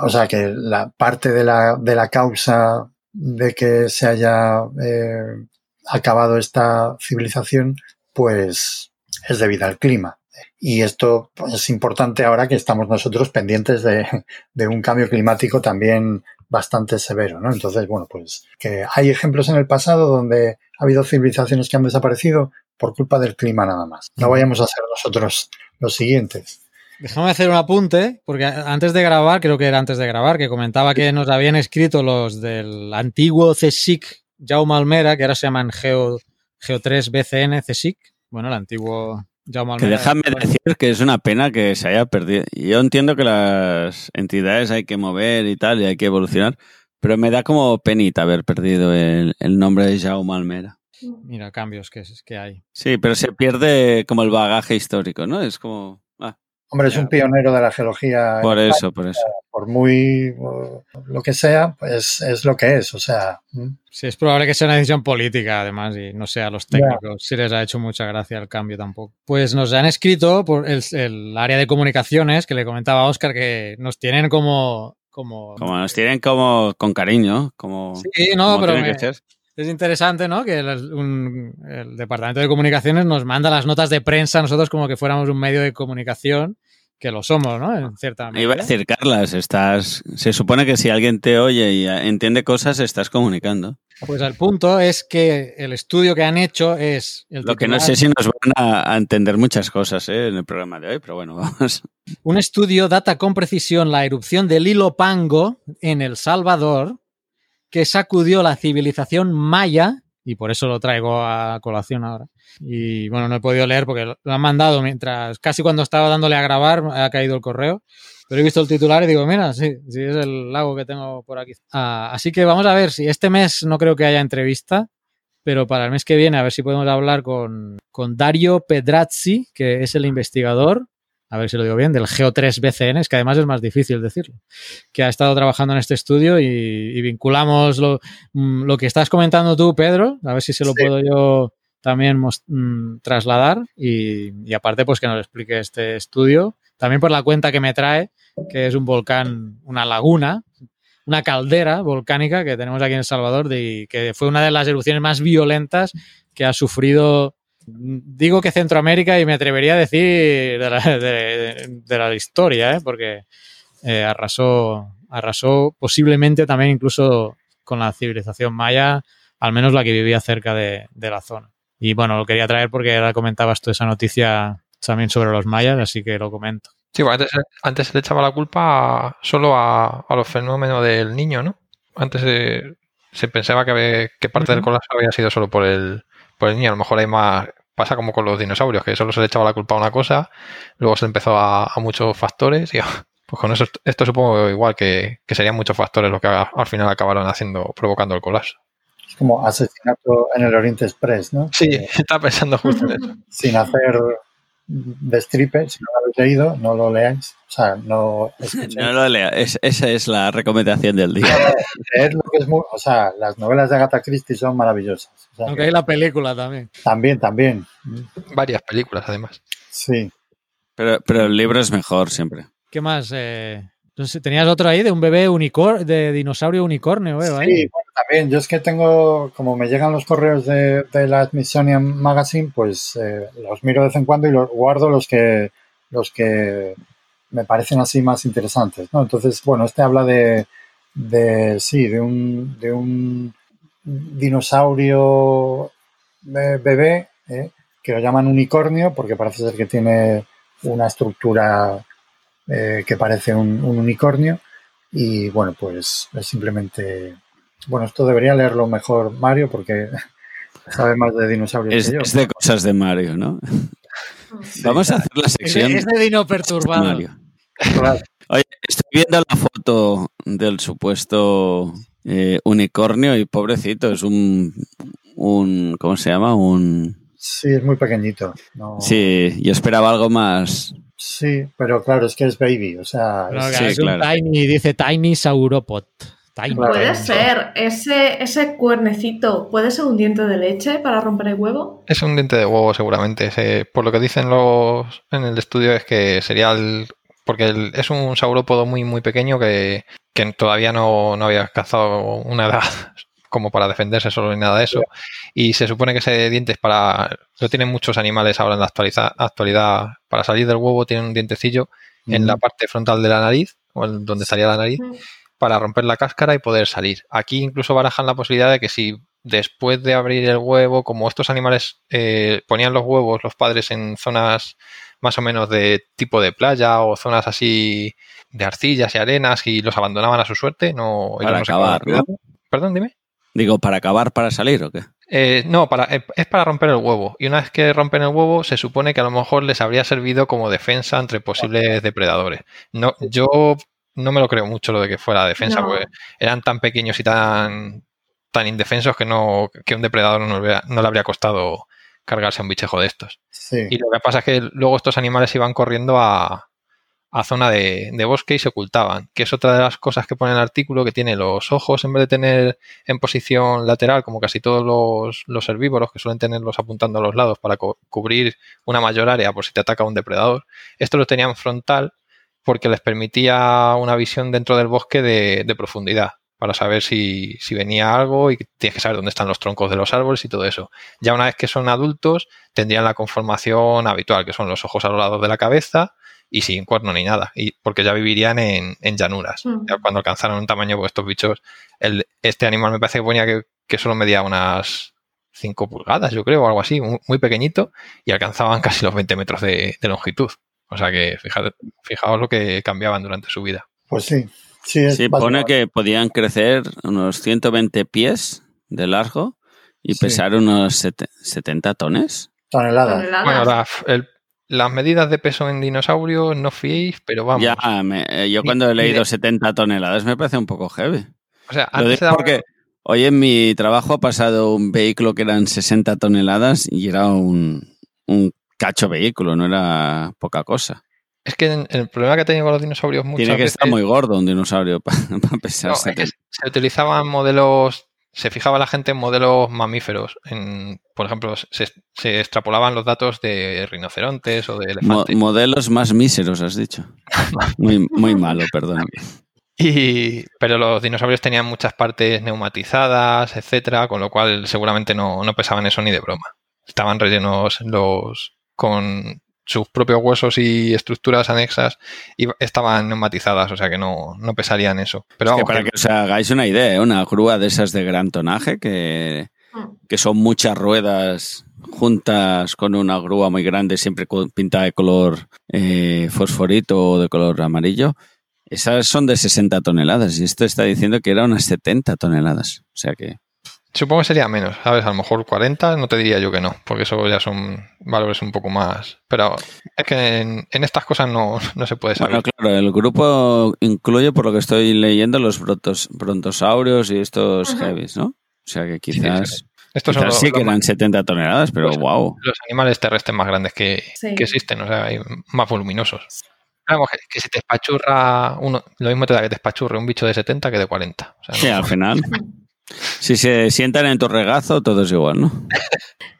o sea, que la parte de la, de la causa de que se haya acabado esta civilización, pues es debida al clima. Y esto es importante ahora que estamos nosotros pendientes de, de, un cambio climático también bastante severo, ¿no? Entonces, bueno, pues que hay ejemplos en el pasado donde ha habido civilizaciones que han desaparecido por culpa del clima nada más. No vayamos a ser nosotros los siguientes. Déjame hacer un apunte, porque antes de grabar, creo que era antes de grabar, que comentaba que nos habían escrito los del antiguo CSIC Jaume Almera, que ahora se llaman Geo, Geo3 BCN CSIC. Bueno, el antiguo Jaume Que Almera. déjame Bueno, decir que es una pena que se haya perdido. Yo entiendo que las entidades hay que mover y tal, y hay que evolucionar, pero me da como penita haber perdido el, el nombre de Jaume Almera. Mira, cambios que, es- que hay. Sí, pero se pierde como el bagaje histórico, ¿no? Es como... Hombre, es un pionero de la geología. por eso, por eso. Por muy lo que sea, pues es lo que es. O sea. Sí, es probable que sea una decisión política, además, y no sea a los técnicos. Si les ha hecho mucha gracia el cambio tampoco. Pues nos han escrito por el, el área de comunicaciones, que le comentaba a Oscar, que nos tienen como. como Como nos tienen como con cariño, como... Sí, no, como pero me- es interesante, ¿no? Que el, un- el Departamento de Comunicaciones nos manda las notas de prensa a nosotros como que fuéramos un medio de comunicación, que lo somos, ¿no? En cierta medida. Iba a decir, Carlas, estás... Se supone que si alguien te oye y entiende cosas, estás comunicando. Pues el punto es que el estudio que han hecho es... El Lo que no sé si nos van a, a entender muchas cosas ¿eh? en el programa de hoy, pero bueno, vamos. Un estudio data con precisión la erupción del hilo Pango en El Salvador, que sacudió la civilización maya, y por eso lo traigo a colación ahora. Y bueno, no he podido leer porque lo han mandado mientras, casi cuando estaba dándole a grabar, ha caído el correo. Pero he visto el titular y digo, mira, sí, sí es el lago que tengo por aquí. Ah, así que vamos a ver si este mes no creo que haya entrevista, pero para el mes que viene a ver si podemos hablar con, con Dario Pedrazzi, que es el investigador a ver si lo digo bien, del Geo3 BCN, es que además es más difícil decirlo, que ha estado trabajando en este estudio y, y vinculamos lo, mm, lo que estás comentando tú, Pedro, a ver si se lo Sí. puedo yo también mm, trasladar y, y aparte pues que nos explique este estudio, también por la cuenta que me trae, que es un volcán, una laguna, una caldera volcánica que tenemos aquí en El Salvador, de, que fue una de las erupciones más violentas que ha sufrido digo que Centroamérica y me atrevería a decir de la, de, de la historia, ¿eh? porque eh, arrasó, arrasó posiblemente también incluso con la civilización maya, al menos la que vivía cerca de, de la zona. Y bueno, lo quería traer porque ahora comentabas tú esa noticia también sobre los mayas, así que lo comento. Sí, bueno, antes, antes se le echaba la culpa solo a, a los fenómenos del niño, ¿no? Antes se, se pensaba que, que parte del colapso había sido solo por el, el niño. A lo mejor hay más. Pasa como con los dinosaurios, que solo se le echaba la culpa a una cosa, luego se empezó a, a muchos factores y pues con eso esto supongo igual que, que serían muchos factores los que a- al final acabaron haciendo, provocando el colapso. es como asesinato en el Oriente Express, ¿no? Sí, estaba pensando justo en eso. sin hacer destripe, si no lo habéis leído, no lo leáis. O sea, no escuchéis. No lo lea, es- esa es la recomendación del día. Leed lo que es muy, o sea, las novelas de Agatha Christie son maravillosas. O sea, Aunque que hay la película también. También, también. Varias películas, además. Sí. Pero, pero el libro es mejor siempre. ¿Qué más? Eh, sé, tenías otro ahí de un bebé unicor de dinosaurio unicornio, veo. Sí, bueno, también. Yo es que tengo, como me llegan los correos de, de la Smithsonian Magazine, pues eh, los miro de vez en cuando y los guardo los que, los que me parecen así más interesantes, ¿no? Entonces, bueno, este habla de, de sí, de un, de un dinosaurio eh, bebé eh, que lo llaman unicornio porque parece ser que tiene una estructura eh, que parece un, un unicornio y bueno, pues es simplemente bueno, esto debería leerlo mejor Mario porque sabe más de dinosaurios Es, que yo. es de cosas de Mario, ¿no? Vamos a hacer la Es sección de, es de Dino perturbado. Mario. Claro. Oye, estoy viendo la foto del supuesto eh, unicornio y pobrecito, es un, un, ¿cómo se llama? Un... Sí, es muy pequeñito. no- Sí, yo esperaba algo más. Sí, pero claro, es que es baby, o sea, Claro, es- Sí, es un. Tiny, dice Tiny Sauropod. Tiny. Claro. Puede ser, ese, ese cuernecito, ¿puede ser un diente de leche para romper el huevo? Es un diente de huevo seguramente. Se- por lo que dicen los en el estudio es que sería el... Porque el- es un saurópodo muy muy pequeño que, que todavía no, no había alcanzado una edad como para defenderse solo ni nada de eso. Y se supone que ese diente es para... Lo tienen muchos animales ahora en la actualiza- actualidad. Para salir del huevo tienen un dientecillo en la parte frontal de la nariz, o en donde estaría la nariz, Mm. para romper la cáscara y poder salir. Aquí incluso barajan la posibilidad de que si después de abrir el huevo, como estos animales eh, ponían los huevos los padres en zonas más o menos de tipo de playa o zonas así de arcillas y arenas y los abandonaban a su suerte, no, ellos Para no se quedaban acabar, ¿no? cuidando. Perdón, dime. Digo, ¿para acabar, para salir o qué? Eh, no, para, eh, es para romper el huevo. Y una vez que rompen el huevo, se supone que a lo mejor les habría servido como defensa entre posibles depredadores. No, yo no me lo creo mucho lo de que fuera defensa, No. porque eran tan pequeños y tan, tan indefensos que no, que un depredador no, hubiera- no le habría costado cargarse a un bichejo de estos. sí. Y lo que pasa es que luego estos animales iban corriendo a, a zona de, de bosque y se ocultaban, que es otra de las cosas que pone el artículo, que tiene los ojos, en vez de tener en posición lateral, como casi todos los, los herbívoros, que suelen tenerlos apuntando a los lados para cubrir una mayor área por si te ataca un depredador, estos los tenían frontal porque les permitía una visión dentro del bosque de, de profundidad para saber si, si venía algo y tienes que saber dónde están los troncos de los árboles y todo eso. Ya una vez que son adultos, tendrían la conformación habitual, que son los ojos a los lados de la cabeza y sin cuerno ni nada, y porque ya vivirían en, en llanuras. Mm. Ya cuando alcanzaron un tamaño, pues estos bichos, el, este animal me parece que ponía que, que solo medía unas 5 pulgadas, yo creo, o algo así, muy, muy pequeñito, y alcanzaban casi los 20 metros de, de longitud. O sea que fíjate, fijaos lo que cambiaban durante su vida. Pues sí. Sí, es Sí, pone que podían crecer unos 120 pies de largo y Sí. pesar unos sete- 70 tones. toneladas. Toneladas. Bueno, la- el- las medidas de peso en dinosaurios no fiéis, pero vamos. Ya, me- eh, yo cuando he leído de- 70 toneladas me parece un poco heavy. o sea, Lo antes digo se daba- porque hoy en mi trabajo ha pasado un vehículo que eran 60 toneladas y era un, un cacho vehículo, no era poca cosa. Es que el problema que he tenido con los dinosaurios muchas Tiene que veces estar muy gordo un dinosaurio para, pesar no, es que 70. se utilizaban modelos, se fijaba la gente en modelos mamíferos. En, por ejemplo, se, se extrapolaban los datos de rinocerontes o de Mo- elefantes. modelos más míseros, has dicho. Muy, muy malo, perdón. Y, pero los dinosaurios tenían muchas partes neumatizadas, etcétera, con lo cual seguramente no, no pesaban eso ni de broma. Estaban rellenos los con sus propios huesos y estructuras anexas y estaban neumatizadas, o sea que no, no pesarían eso. Pero Es que vamos, para que- que os hagáis una idea, ¿eh? una grúa de esas de gran tonaje que, Mm. que son muchas ruedas juntas con una grúa muy grande, siempre pintada de color eh, fosforito o de color amarillo. Esas son de 60 toneladas y esto está diciendo que eran unas 70 toneladas. O sea que Supongo que sería menos, ¿sabes? A lo mejor 40, no te diría yo que no, porque eso ya son valores un poco más. Pero es que en, en estas cosas no, no se puede saber. Bueno, claro, el grupo incluye, por lo que estoy leyendo, los brontos- brontosaurios y estos Ajá. heavies, ¿no? O sea que Sí, sí, quizás, sí. Estos son los, sí que eran 70 toneladas, pero Pues- wow. los animales terrestres más grandes que, Sí. que existen, o sea, hay más voluminosos. Vamos, que, que si te espachurra uno, lo mismo te da que te espachurre un bicho de 70 que de 40. O sea, Sí, no- al final. Si se sientan en tu regazo, todo es igual, ¿no?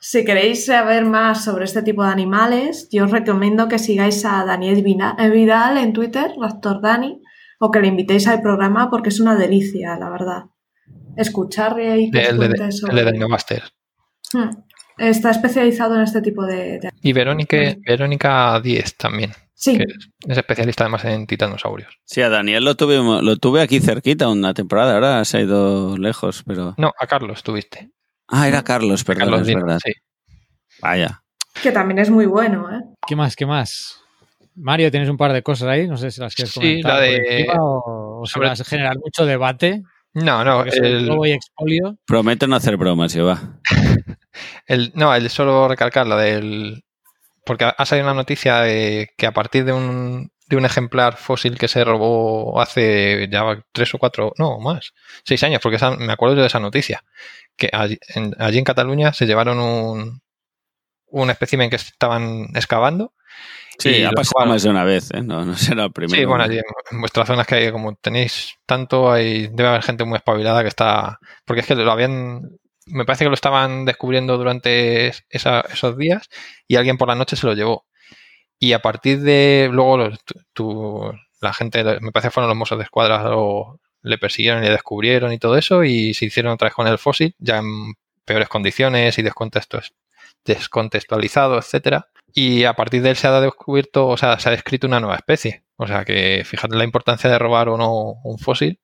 Si queréis saber más sobre este tipo de animales, yo os recomiendo que sigáis a Daniel eh, Vidal en Twitter, Raptor Dani, o que le invitéis al programa porque es una delicia, la verdad. Escucharle y que el de, el sobre... de. Hmm. Está especializado en este tipo de... de- Y Verónica, Verónica 10 también. Sí, que es especialista además en titanosaurios. Sí, a Daniel lo, tuvimos, lo tuve aquí cerquita una temporada, ahora se ha ido lejos, pero... No, a Carlos tuviste. Ah, era Carlos, perdón, Carlos es Dino, verdad. sí. Vaya. que también es muy bueno, ¿eh? ¿Qué más? ¿Qué más? Mario, tienes un par de cosas ahí, no sé si las quieres Sí, comentar la por de- encima o, a generar mucho debate. No, no, el, y expolio. Prometo no hacer bromas, Eva. el- no, el solo recalcar la del... Porque ha salido una noticia de que a partir de un, de un ejemplar fósil que se robó hace ya tres o cuatro, no, más, seis años, porque esa- me acuerdo yo de esa noticia, que allí en, allí en Cataluña se llevaron un, un espécimen que estaban excavando. Sí, ha pasado cual- más de una vez, ¿eh? No, no será el primero. Sí, bueno, allí en, en vuestras zonas que hay, como tenéis tanto, hay, debe haber gente muy espabilada que está. Porque es que lo habían. Me parece que lo estaban descubriendo durante esos días y alguien por la noche se lo llevó. Y a partir de. Luego, la gente, me parece que fueron los mozos de escuadra, lo- le persiguieron y le descubrieron y todo eso y se hicieron otra vez con el fósil, ya en peores condiciones y descontextos, descontextualizado, etcétera. Y a partir de él se ha descubierto, o sea, se ha descrito una nueva especie. O sea que fíjate la importancia de robar o no un fósil,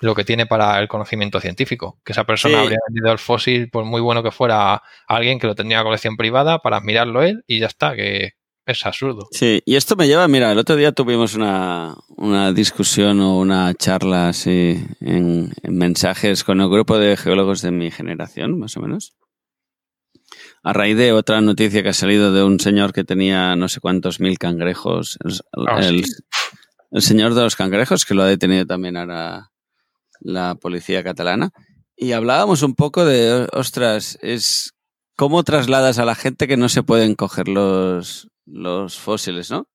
lo que tiene para el conocimiento científico. Que esa persona Sí. habría vendido el fósil, por muy bueno que fuera, a alguien que lo tendría en colección privada para admirarlo él y ya está, que es absurdo. Sí, y esto me lleva, mira, el otro día tuvimos una, una discusión o una charla así en, en mensajes con el grupo de geólogos de mi generación, más o menos. A raíz de otra noticia que ha salido de un señor que tenía no sé cuántos mil cangrejos, el, Ah, el- sí. el señor de los cangrejos, que lo ha detenido también ahora la policía catalana. Y hablábamos un poco de, ostras, es cómo trasladas a la gente que no se pueden coger los, los fósiles, ¿no?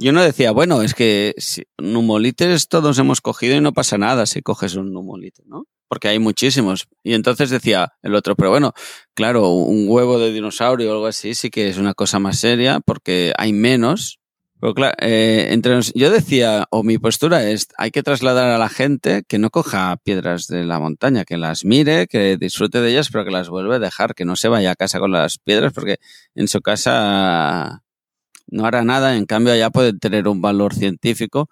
Y uno decía, bueno, es que si, numolites todos hemos cogido y no pasa nada si coges un numolite, ¿no? Porque hay muchísimos. Y entonces decía el otro, pero bueno, claro, un huevo de dinosaurio o algo así sí que es una cosa más seria porque hay menos. Pero claro, eh, entre yo decía, o mi postura es, hay que trasladar a la gente que no coja piedras de la montaña, que las mire, que disfrute de ellas, pero que las vuelva a dejar, que no se vaya a casa con las piedras, porque en su casa no hará nada, en cambio allá puede tener un valor científico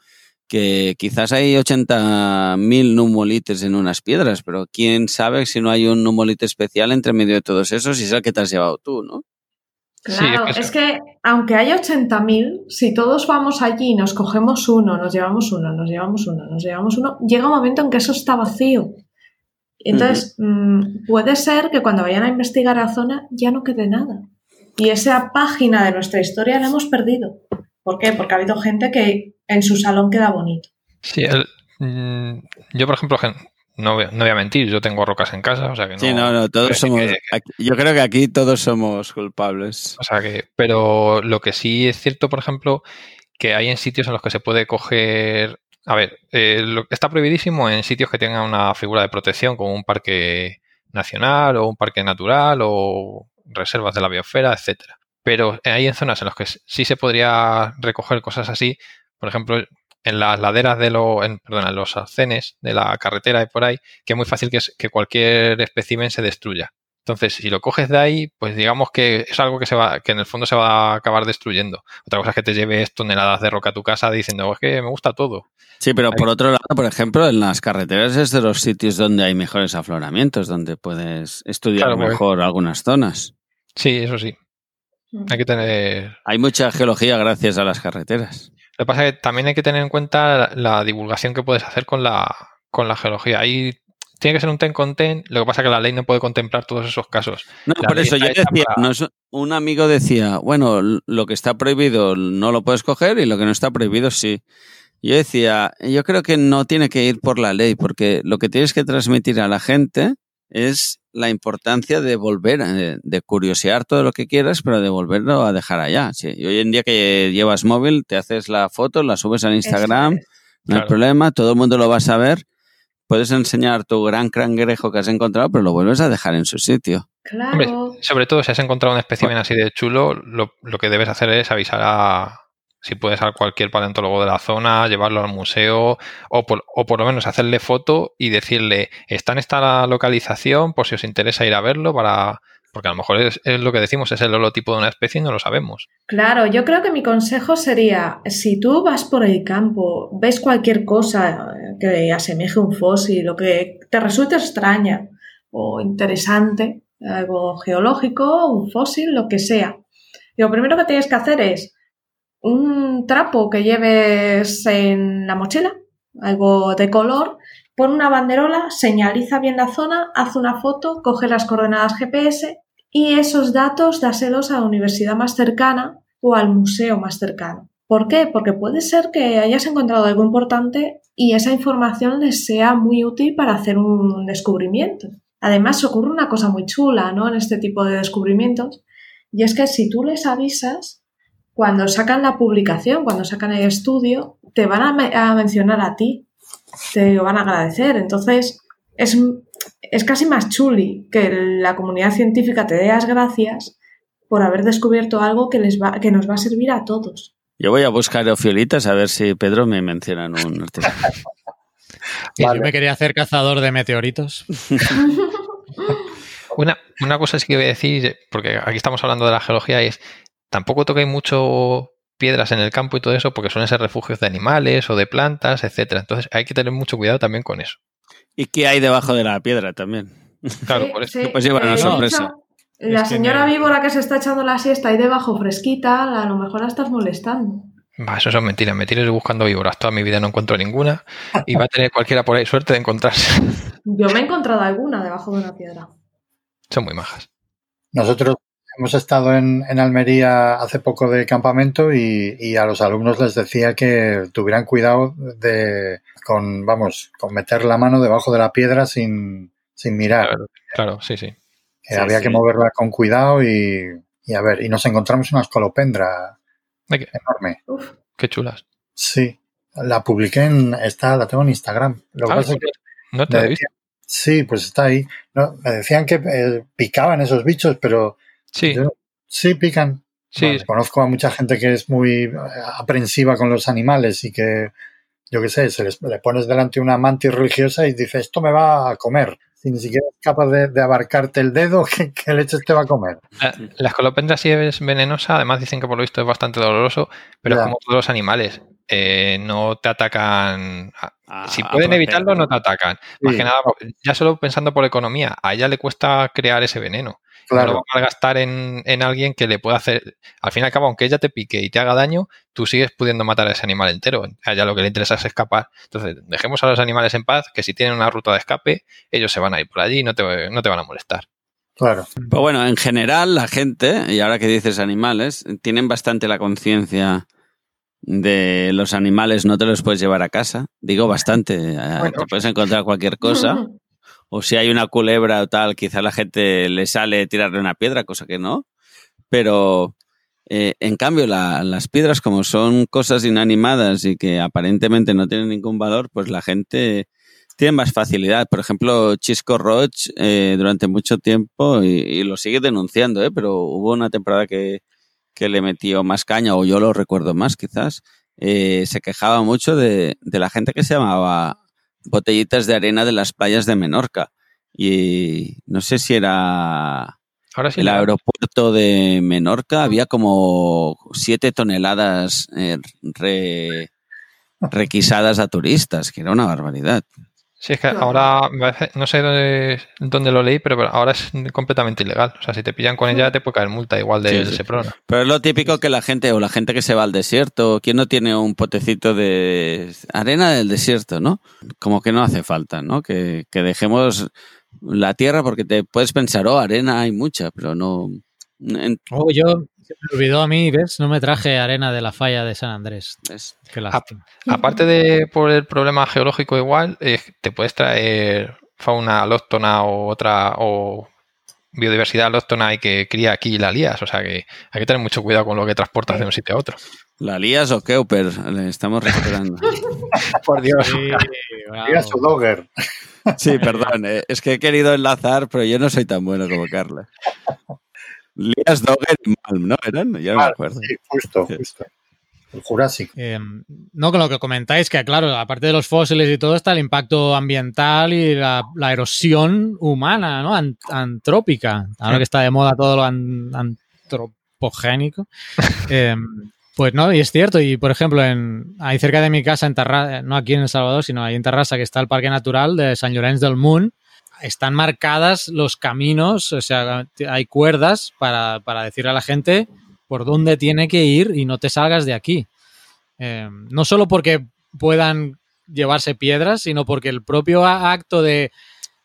que quizás hay 80.000 numolites en unas piedras, pero quién sabe si no hay un numolite especial entre medio de todos esos y es el que te has llevado tú, ¿no? Sí, Claro, es que es eso- que aunque haya 80.000, si todos vamos allí y nos cogemos uno, nos llevamos uno, nos llevamos uno, nos llevamos uno, llega un momento en que eso está vacío. Entonces, mm, puede ser que cuando vayan a investigar la zona ya no quede nada. Y esa página de nuestra historia la hemos perdido. ¿Por qué? Porque ha habido gente que en su salón queda bonito. Sí, el- mm, yo, por ejemplo, no voy, no voy a mentir, yo tengo rocas en casa, o sea que no. Sí, no, no, todos somos. que- yo creo que aquí todos somos culpables. O sea que, pero lo que sí es cierto, por ejemplo, que hay en sitios en los que se puede coger. A ver, eh, lo- está prohibidísimo en sitios que tengan una figura de protección, como un parque nacional o un parque natural o reservas de la biosfera, etcétera. Pero hay en zonas en las que sí se podría recoger cosas así, por ejemplo, en las laderas de los, en, perdón, en los arcenes de la carretera y por ahí, que es muy fácil que, que cualquier espécimen se destruya. Entonces, si lo coges de ahí, pues digamos que es algo que se va, que en el fondo se va a acabar destruyendo. Otra cosa es que te lleves toneladas de roca a tu casa diciendo, es que me gusta todo. Sí, pero por otro lado, por ejemplo, en las carreteras es de los sitios donde hay mejores afloramientos, donde puedes estudiar Claro, mejor algunas zonas. Sí, eso sí. Hay que tener. Hay mucha geología gracias a las carreteras. Lo que pasa es que también hay que tener en cuenta la, la divulgación que puedes hacer con la, con la geología. Ahí tiene que ser un ten con ten. Lo que pasa es que la ley no puede contemplar todos esos casos. No, La por eso yo decía, para- un amigo decía, bueno, lo que está prohibido no lo puedes coger y lo que no está prohibido sí. Yo decía, yo creo que no tiene que ir por la ley, porque lo que tienes que transmitir a la gente es la importancia de volver, a- de, de curiosear todo lo que quieras, pero de volverlo a dejar allá. Sí, y hoy en día que llevas móvil, te haces la foto, la subes al Instagram, es. no hay problema, todo el mundo lo va a saber. Puedes enseñar tu gran cangrejo que has encontrado, pero lo vuelves a dejar en su sitio. Hombre, Claro. sobre todo si has encontrado un espécimen así de chulo, lo, lo que debes hacer es avisar a, si puedes, a cualquier paleontólogo de la zona, llevarlo al museo o por, o por lo menos hacerle foto y decirle, está en esta localización por si os interesa ir a verlo para, Porque a lo mejor es, lo que decimos, es el holotipo de una especie y no lo sabemos. Claro, yo creo que mi consejo sería, si tú vas por el campo, ves cualquier cosa que asemeje un fósil o que te resulte extraña o interesante, algo geológico, un fósil, lo que sea, lo primero que tienes que hacer es un trapo que lleves en la mochila, algo de color, pon una banderola, señaliza bien la zona, haz una foto, coge las coordenadas GPS y esos datos dáselos a la universidad más cercana o al museo más cercano. ¿Por qué? Porque puede ser que hayas encontrado algo importante y esa información les sea muy útil para hacer un descubrimiento. Además, ocurre una cosa muy chula, ¿no? En este tipo de descubrimientos, y es que si tú les avisas, cuando sacan la publicación, cuando sacan el estudio, te van a, me- a mencionar a ti, te lo van a agradecer. Entonces, es, es casi más chuli que la comunidad científica te dé las gracias por haber descubierto algo que, les va, que nos va a servir a todos. Yo voy a buscar ofiolitas a ver si Pedro me menciona en un artículo. Vale. Yo me quería hacer cazador de meteoritos. Una, una cosa sí que voy a decir, porque aquí estamos hablando de la geología, y es tampoco toquéis mucho piedras en el campo y todo eso, porque suelen ser refugios de animales o de plantas, etcétera. Entonces hay que tener mucho cuidado también con eso. ¿Y qué hay debajo de la piedra también? Claro, Sí, por eso. sí. Pues lleva una sorpresa. hecho, la Es señora víbora que se está echando la siesta ahí debajo fresquita, a lo mejor la estás molestando. Va, eso son mentiras. Me tires buscando víboras. Toda mi vida no encuentro ninguna. Y va a tener cualquiera por ahí suerte de encontrarse. Yo me he encontrado alguna debajo de una piedra. Son muy majas. Nosotros hemos estado en, en Almería hace poco de campamento y, y a los alumnos les decía que tuvieran cuidado de con, vamos, con meter la mano debajo de la piedra sin, sin mirar. Claro, claro, sí, sí. Que Sí, había sí. que moverla con cuidado y, y a ver, y nos encontramos una escolopendra enorme. Uf, Qué chulas. Sí, la publiqué en, está, la tengo en Instagram. Lo que Ah, pasa es que no te he visto. sí, pues está ahí. No, me decían que eh, picaban esos bichos, pero Sí, yo- sí pican. sí. Vale, Conozco a mucha gente que es muy eh, aprensiva con los animales y que, yo qué sé, se les, le pones delante una mantis religiosa y dice, esto me va a comer. Si ni siquiera es capaz de, de abarcarte el dedo, ¿qué, qué leches te va a comer? La, la escolopendra sí es venenosa, además dicen que por lo visto es bastante doloroso, pero Ya. como todos los animales. eh, no te atacan. A- Si Ah, pueden evitarlo, pero- no te atacan. Más Sí. que nada, ya solo pensando por economía, a ella le cuesta crear ese veneno. No lo Claro, va a malgastar en, en alguien que le pueda hacer. Al fin y al cabo, aunque ella te pique y te haga daño, tú sigues pudiendo matar a ese animal entero. A ella lo que le interesa es escapar. Entonces, dejemos a los animales en paz, que si tienen una ruta de escape, ellos se van a ir por allí y no te, no te van a molestar. claro. Pues bueno, en general la gente, y ahora que dices animales, tienen bastante la conciencia de los animales, no te los puedes llevar a casa. Digo bastante, eh, Bueno. te puedes encontrar cualquier cosa. O si hay una culebra o tal, quizá a la gente le sale tirarle una piedra, cosa que no. Pero eh, en cambio, la- las piedras, como son cosas inanimadas y que aparentemente no tienen ningún valor, pues la gente tiene más facilidad. Por ejemplo, Chisco Roch eh, durante mucho tiempo, y, y lo sigue denunciando, ¿eh? pero hubo una temporada que, que le metió más caña, o yo lo recuerdo más quizás, eh, se quejaba mucho de, de la gente que se llamaba botellitas de arena de las playas de Menorca. Y no sé si era Ahora sí. el aeropuerto de Menorca, había como siete toneladas eh, re- requisadas a turistas, que era una barbaridad. Sí, es que ahora no sé dónde, dónde lo leí, pero ahora es completamente ilegal. O sea, si te pillan con ella, te puede caer multa igual del Sí, sí. Seprona. Pero es lo típico que la gente, o la gente que se va al desierto, ¿quién no tiene un potecito de arena del desierto, no? Como que no hace falta, ¿no? Que, que dejemos la tierra porque te puedes pensar, oh, arena hay mucha, pero no... en- Oh, yo se me olvidó a mí, ¿ves? No me traje arena de la falla de San Andrés. es- Qué lástima. Aparte de por el problema geológico igual, eh, te puedes traer fauna alóctona o otra o biodiversidad alóctona y que cría aquí y la lías. O sea que hay que tener mucho cuidado con lo que transportas de un sitio a otro. ¿La lías o Keuper? Le estamos recuperando. Por Dios. Sí, Mira su bravo. dogger. Sí, perdón, eh, es que he querido enlazar, pero yo no soy tan bueno como Carla. Lías Dogger y Malm, ¿no? ¿Eran? Ya no me acuerdo. sí, justo, justo. el Jurásico. Eh, no, con lo que comentáis, que claro, aparte de los fósiles y todo, está el impacto ambiental y la, la erosión humana, ¿no? An- antrópica. Ahora que está de moda todo lo an- antropogénico. Eh, pues no, y es cierto. Y por ejemplo, en, ahí cerca de mi casa, en Tarrasa, no aquí en El Salvador, sino ahí en Tarrasa, que está el Parque Natural de San Llorenç del Munt, están marcadas los caminos, o sea, hay cuerdas para, para decirle a la gente por dónde tiene que ir y no te salgas de aquí. Eh, no solo porque puedan llevarse piedras, sino porque el propio acto de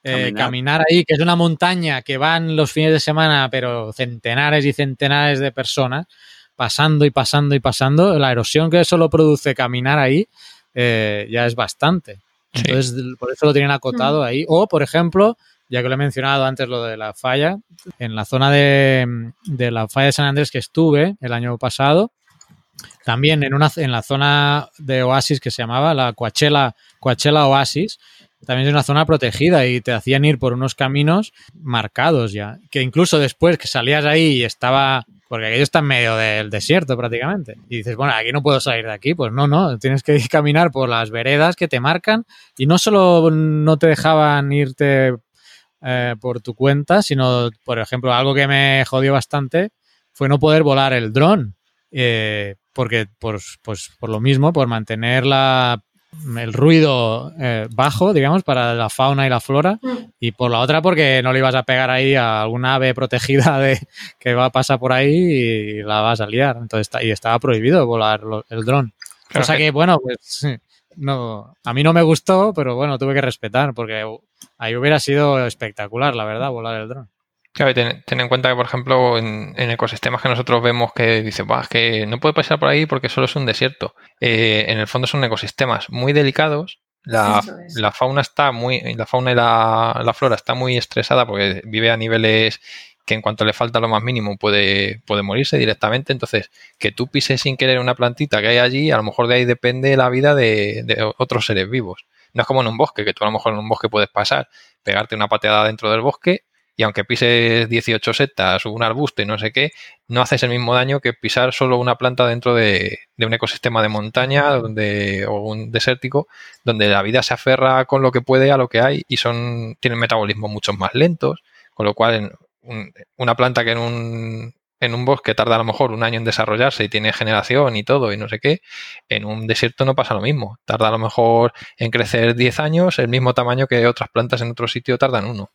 eh, Caminar. caminar ahí, que es una montaña que van los fines de semana, pero centenares y centenares de personas, pasando y pasando y pasando, la erosión que solo produce caminar ahí eh, ya es bastante. Sí. Entonces, por eso lo tienen acotado ahí. O, por ejemplo, ya que lo he mencionado antes, lo de la falla, en la zona de, de la falla de San Andrés que estuve el año pasado, también en, una, en la zona de Oasis que se llamaba la Coachella, Coachella Oasis, también es una zona protegida y te hacían ir por unos caminos marcados ya. Que incluso después que salías ahí y estaba. Porque aquello está en medio del desierto prácticamente. Y dices, bueno, aquí no puedo salir de aquí. Pues no, no. Tienes que caminar por las veredas que te marcan. Y no solo no te dejaban irte eh, por tu cuenta, sino, por ejemplo, algo que me jodió bastante fue no poder volar el dron. Eh, porque, pues, pues, por lo mismo, por mantener la, el ruido eh, bajo, digamos, para la fauna y la flora, Mm. y por la otra porque no le ibas a pegar ahí a alguna ave protegida de que va a pasar por ahí y la vas a liar. Entonces, está- y estaba prohibido volar lo- el dron. Claro Cosa que- que, bueno, pues sí, no, a mí no me gustó, pero bueno, tuve que respetar porque ahí hubiera sido espectacular, la verdad, volar el dron. Claro, ten, ten en cuenta que, por ejemplo, en, en ecosistemas que nosotros vemos que "Buah, es que no puede pasar por ahí porque solo es un desierto. Eh, en el fondo son ecosistemas muy delicados. La, es. la fauna está muy, la fauna y la, la flora está muy estresada porque vive a niveles que en cuanto le falta lo más mínimo puede, puede morirse directamente. Entonces, que tú pises sin querer una plantita que hay allí, a lo mejor de ahí depende la vida de, de otros seres vivos. No es como en un bosque, que tú a lo mejor en un bosque puedes pasar, pegarte una pateada dentro del bosque y aunque pises 18 setas o un arbusto y no sé qué, no haces el mismo daño que pisar solo una planta dentro de, un ecosistema de montaña o un desértico, donde la vida se aferra con lo que puede a lo que hay y son tienen metabolismos mucho más lentos, con lo cual una planta que en un, en un bosque tarda a lo mejor un año en desarrollarse y tiene generación y todo y no sé qué, en un desierto no pasa lo mismo. Tarda a lo mejor en crecer 10 años, el mismo tamaño que otras plantas en otro sitio tardan uno.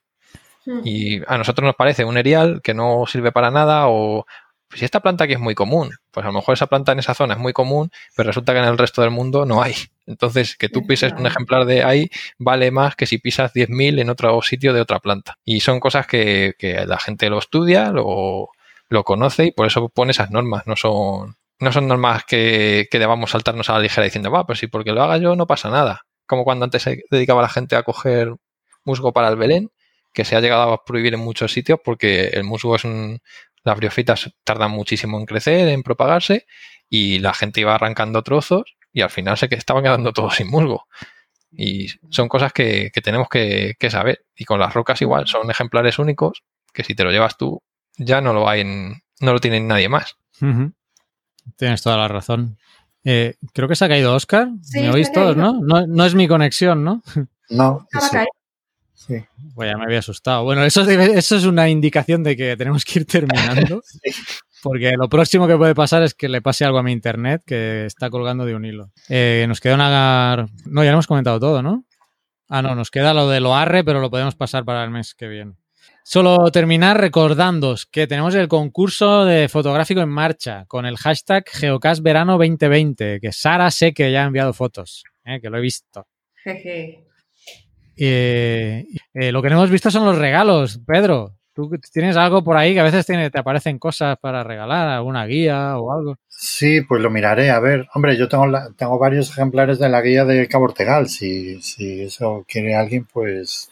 Mm. Y a nosotros nos parece un erial que no sirve para nada o si esta planta aquí es muy común, pues a lo mejor esa planta en esa zona es muy común, pero resulta que en el resto del mundo no hay. Entonces, que tú pises un ejemplar de ahí vale más que si pisas 10.000 en otro sitio de otra planta. Y son cosas que, que la gente lo estudia, lo, lo conoce y por eso pone esas normas. No son, no son normas que, que debamos saltarnos a la ligera diciendo, va, pues si porque lo haga yo no pasa nada. Como cuando antes se dedicaba la gente a coger musgo para el Belén, que se ha llegado a prohibir en muchos sitios porque el musgo es un... Las briofitas tardan muchísimo en crecer, en propagarse, y la gente iba arrancando trozos y al final se que estaban quedando todos sin musgo. Y son cosas que, que tenemos que, que saber. Y con las rocas igual, son ejemplares únicos que si te lo llevas tú, ya no lo hay en, no lo tiene nadie más. Tienes toda la razón. Eh, creo que se ha caído Oscar. Sí, ¿Me oís todos, no? no? No es mi conexión, ¿no? No, sí, sí. Pues ya me había asustado. Bueno, eso, debe- eso es una indicación de que tenemos que ir terminando. Porque lo próximo que puede pasar es que le pase algo a mi internet que está colgando de un hilo. Eh, nos queda una... No, ya lo hemos comentado todo, ¿no? Ah, no, nos queda lo de lo arre, pero lo podemos pasar para el mes que viene. Solo terminar recordándos que tenemos el concurso de fotográfico en marcha con el hashtag Geocastverano 2020, que Sara sé que ya ha enviado fotos, eh, que lo he visto. Jeje. Eh, eh, lo que no hemos visto son los regalos, Pedro. ¿Tú tienes algo por ahí que a veces tiene- te aparecen cosas para regalar, alguna guía o algo? Sí, pues lo miraré. A ver, hombre, yo tengo, la- tengo varios ejemplares de la guía de Cabo Ortegal. Si, si eso quiere alguien, pues.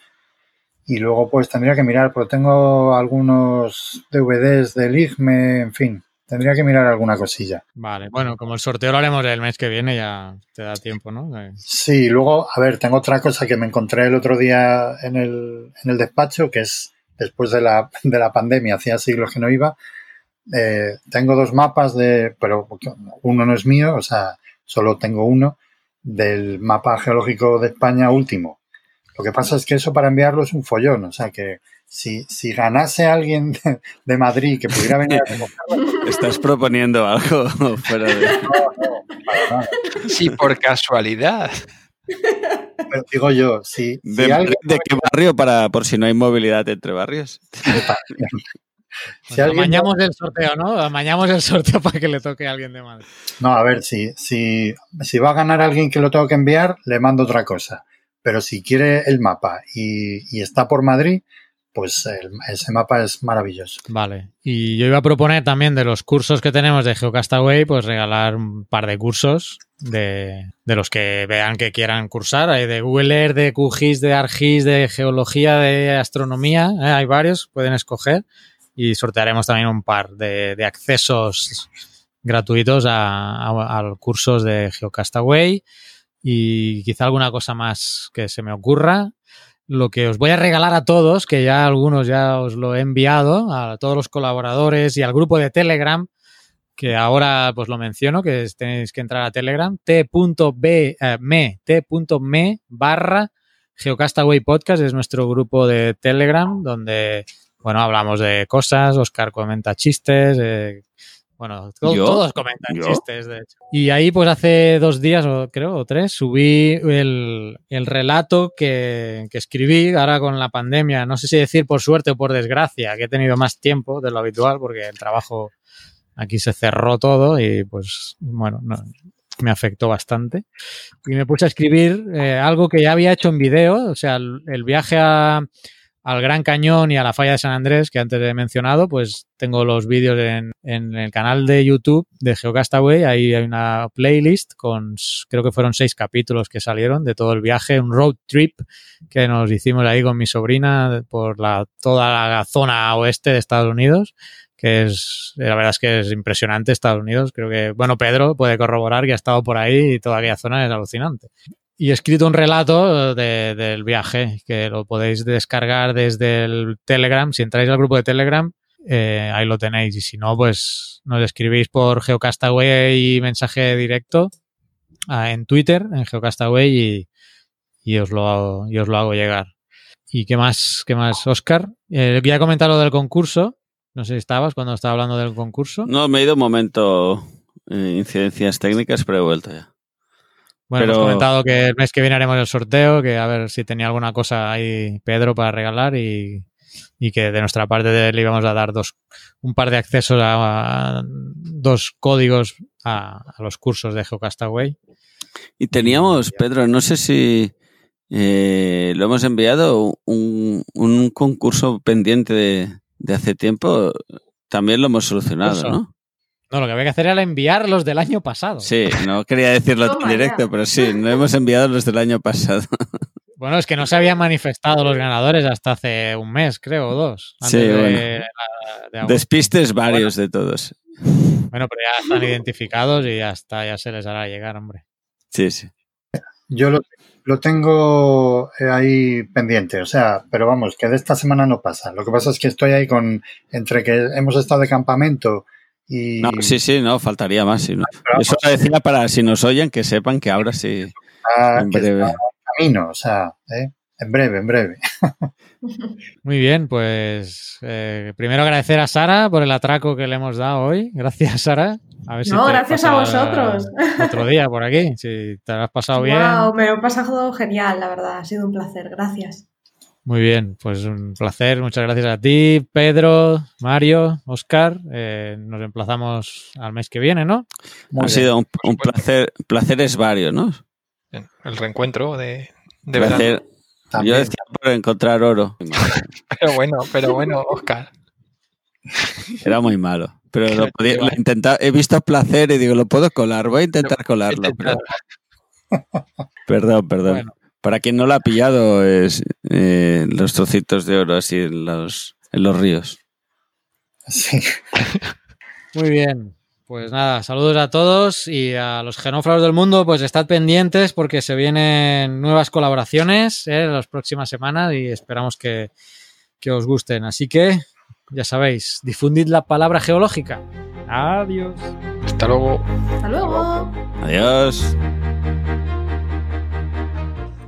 Y luego, pues tendría que mirar, pero tengo algunos DVDs del IGME, en fin. Tendría que mirar alguna cosilla. Vale, bueno, como el sorteo lo haremos el mes que viene, ya te da tiempo, ¿no? Sí, luego, a ver, tengo otra cosa que me encontré el otro día en el, en el despacho, que es después de la, de la pandemia, hacía siglos que no iba, eh, tengo dos mapas de, pero uno no es mío, o sea, solo tengo uno del mapa geológico de España último. Lo que pasa es que eso para enviarlo es un follón, o sea que si, si ganase alguien de, de Madrid que pudiera venir a recogerlo, Estás proponiendo algo fuera de... no. Sí, por casualidad. Pero digo yo, si, si ¿De, alguien, de qué barrio para por si no hay movilidad entre barrios? si Pues alguien- amañamos el sorteo, ¿no? Amañamos el sorteo para que le toque a alguien de Madrid. No, a ver, si, si, si va a ganar alguien que lo tengo que enviar, le mando otra cosa. Pero si quiere el mapa y, y está por Madrid, pues el- ese mapa es maravilloso. Vale. Y yo iba a proponer también de los cursos que tenemos de Geocastaway, pues regalar un par de cursos de, de los que vean que quieran cursar. Hay de Google Earth, de QGIS, de ArcGIS, de Geología, de Astronomía. ¿eh? Hay varios, pueden escoger. Y sortearemos también un par de, de accesos gratuitos a, a- a cursos de Geocastaway y quizá alguna cosa más que se me ocurra. Lo que os voy a regalar a todos, que ya algunos ya os lo he enviado, a todos los colaboradores y al grupo de Telegram, que ahora pues lo menciono, que tenéis que entrar a Telegram, t.b, eh, me, t.me barra Geocastaway Podcast, es nuestro grupo de Telegram, donde, bueno, hablamos de cosas, Oscar comenta chistes, eh, bueno, to- ¿Yo? todos comentan ¿Yo? chistes, de hecho. Y ahí, pues hace dos días, o creo, o tres, subí el, el relato que, que escribí ahora con la pandemia. No sé si decir por suerte o por desgracia, que he tenido más tiempo de lo habitual, porque el trabajo aquí se cerró todo y, pues, bueno, no- me afectó bastante. Y me puse a escribir eh, algo que ya había hecho en video, o sea, el, el viaje a, al Gran Cañón y a la falla de San Andrés, que antes he mencionado, pues tengo los vídeos en, en el canal de YouTube de Geocastaway. Ahí hay una playlist con, creo que fueron seis capítulos que salieron de todo el viaje, un road trip que nos hicimos ahí con mi sobrina por la, toda la zona oeste de Estados Unidos que es, la verdad es que es impresionante Estados Unidos. Creo que, bueno, Pedro puede corroborar que ha estado por ahí y toda aquella zona es alucinante. Y he escrito un relato de- del viaje que lo podéis descargar desde el Telegram. Si entráis al grupo de Telegram, eh, ahí lo tenéis. Y si no, pues nos escribís por Geocastaway y mensaje directo ah, en Twitter, en Geocastaway, y, y, os lo hago, y os lo hago llegar. ¿Y qué más, qué más Oscar? Eh, voy a comentar lo del concurso. No sé si estabas cuando estaba hablando del concurso. No, me he ido un momento eh, incidencias técnicas, pero he vuelto ya. Bueno, Pero- hemos comentado que el mes que viene haremos el sorteo, que a ver si tenía alguna cosa ahí Pedro para regalar y, y que de nuestra parte le íbamos a dar dos, un par de accesos a, a dos códigos a, a los cursos de Geocastaway. Y teníamos, Pedro, no sé si eh, lo hemos enviado, un, un concurso pendiente de, de hace tiempo, también lo hemos solucionado. ¿no? No, lo que había que hacer era enviar los del año pasado. Sí, no quería decirlo directo, pero sí, no hemos enviado los del año pasado. Bueno, es que no se habían manifestado los ganadores hasta hace un mes, creo, o dos. Antes Sí, de, bueno. la- de agosto. Despistes varios de todos. Bueno, pero ya están identificados y ya está, ya se les hará llegar, hombre. Sí, sí. Yo lo, lo tengo eh, ahí pendiente, o sea, pero vamos, que de esta semana no pasa. Lo que pasa es que estoy ahí con, entre que hemos estado de campamento y... No, sí, sí, no, faltaría más. sí, no. Eso lo decía para si nos oyen, que sepan que ahora sí, en breve. en camino, o sea, ¿eh? en breve, en breve. Muy bien, pues eh, primero agradecer a Sara por el atraco que le hemos dado hoy. Gracias, Sara. A ver si No, gracias a vosotros. Otro día por aquí, si te lo has pasado bien. Wow, me lo he pasado genial, la verdad. Ha sido un placer. Gracias. Muy bien, pues un placer. Muchas gracias a ti, Pedro, Mario, Oscar. Eh, nos emplazamos al mes que viene, ¿no? Muy ha bien. sido un, un placer, placeres varios, ¿no? El reencuentro de, de verano. Yo decía por encontrar oro. Pero bueno, pero bueno, Oscar. Era muy malo. Pero lo podía, lo va. he intentado- he visto placer y digo, lo puedo colar, voy a intentar colarlo. pero- perdón, perdón. Bueno. Para quien no lo ha pillado, es eh, los trocitos de oro así en los, en los ríos. Sí. Muy bien. Pues nada, saludos a todos y a los genófagos del mundo, pues estad pendientes porque se vienen nuevas colaboraciones ¿eh? en las próximas semanas y esperamos que, que os gusten. Así que Ya sabéis, difundid la palabra geológica. Adiós. Hasta luego. Hasta luego. Adiós.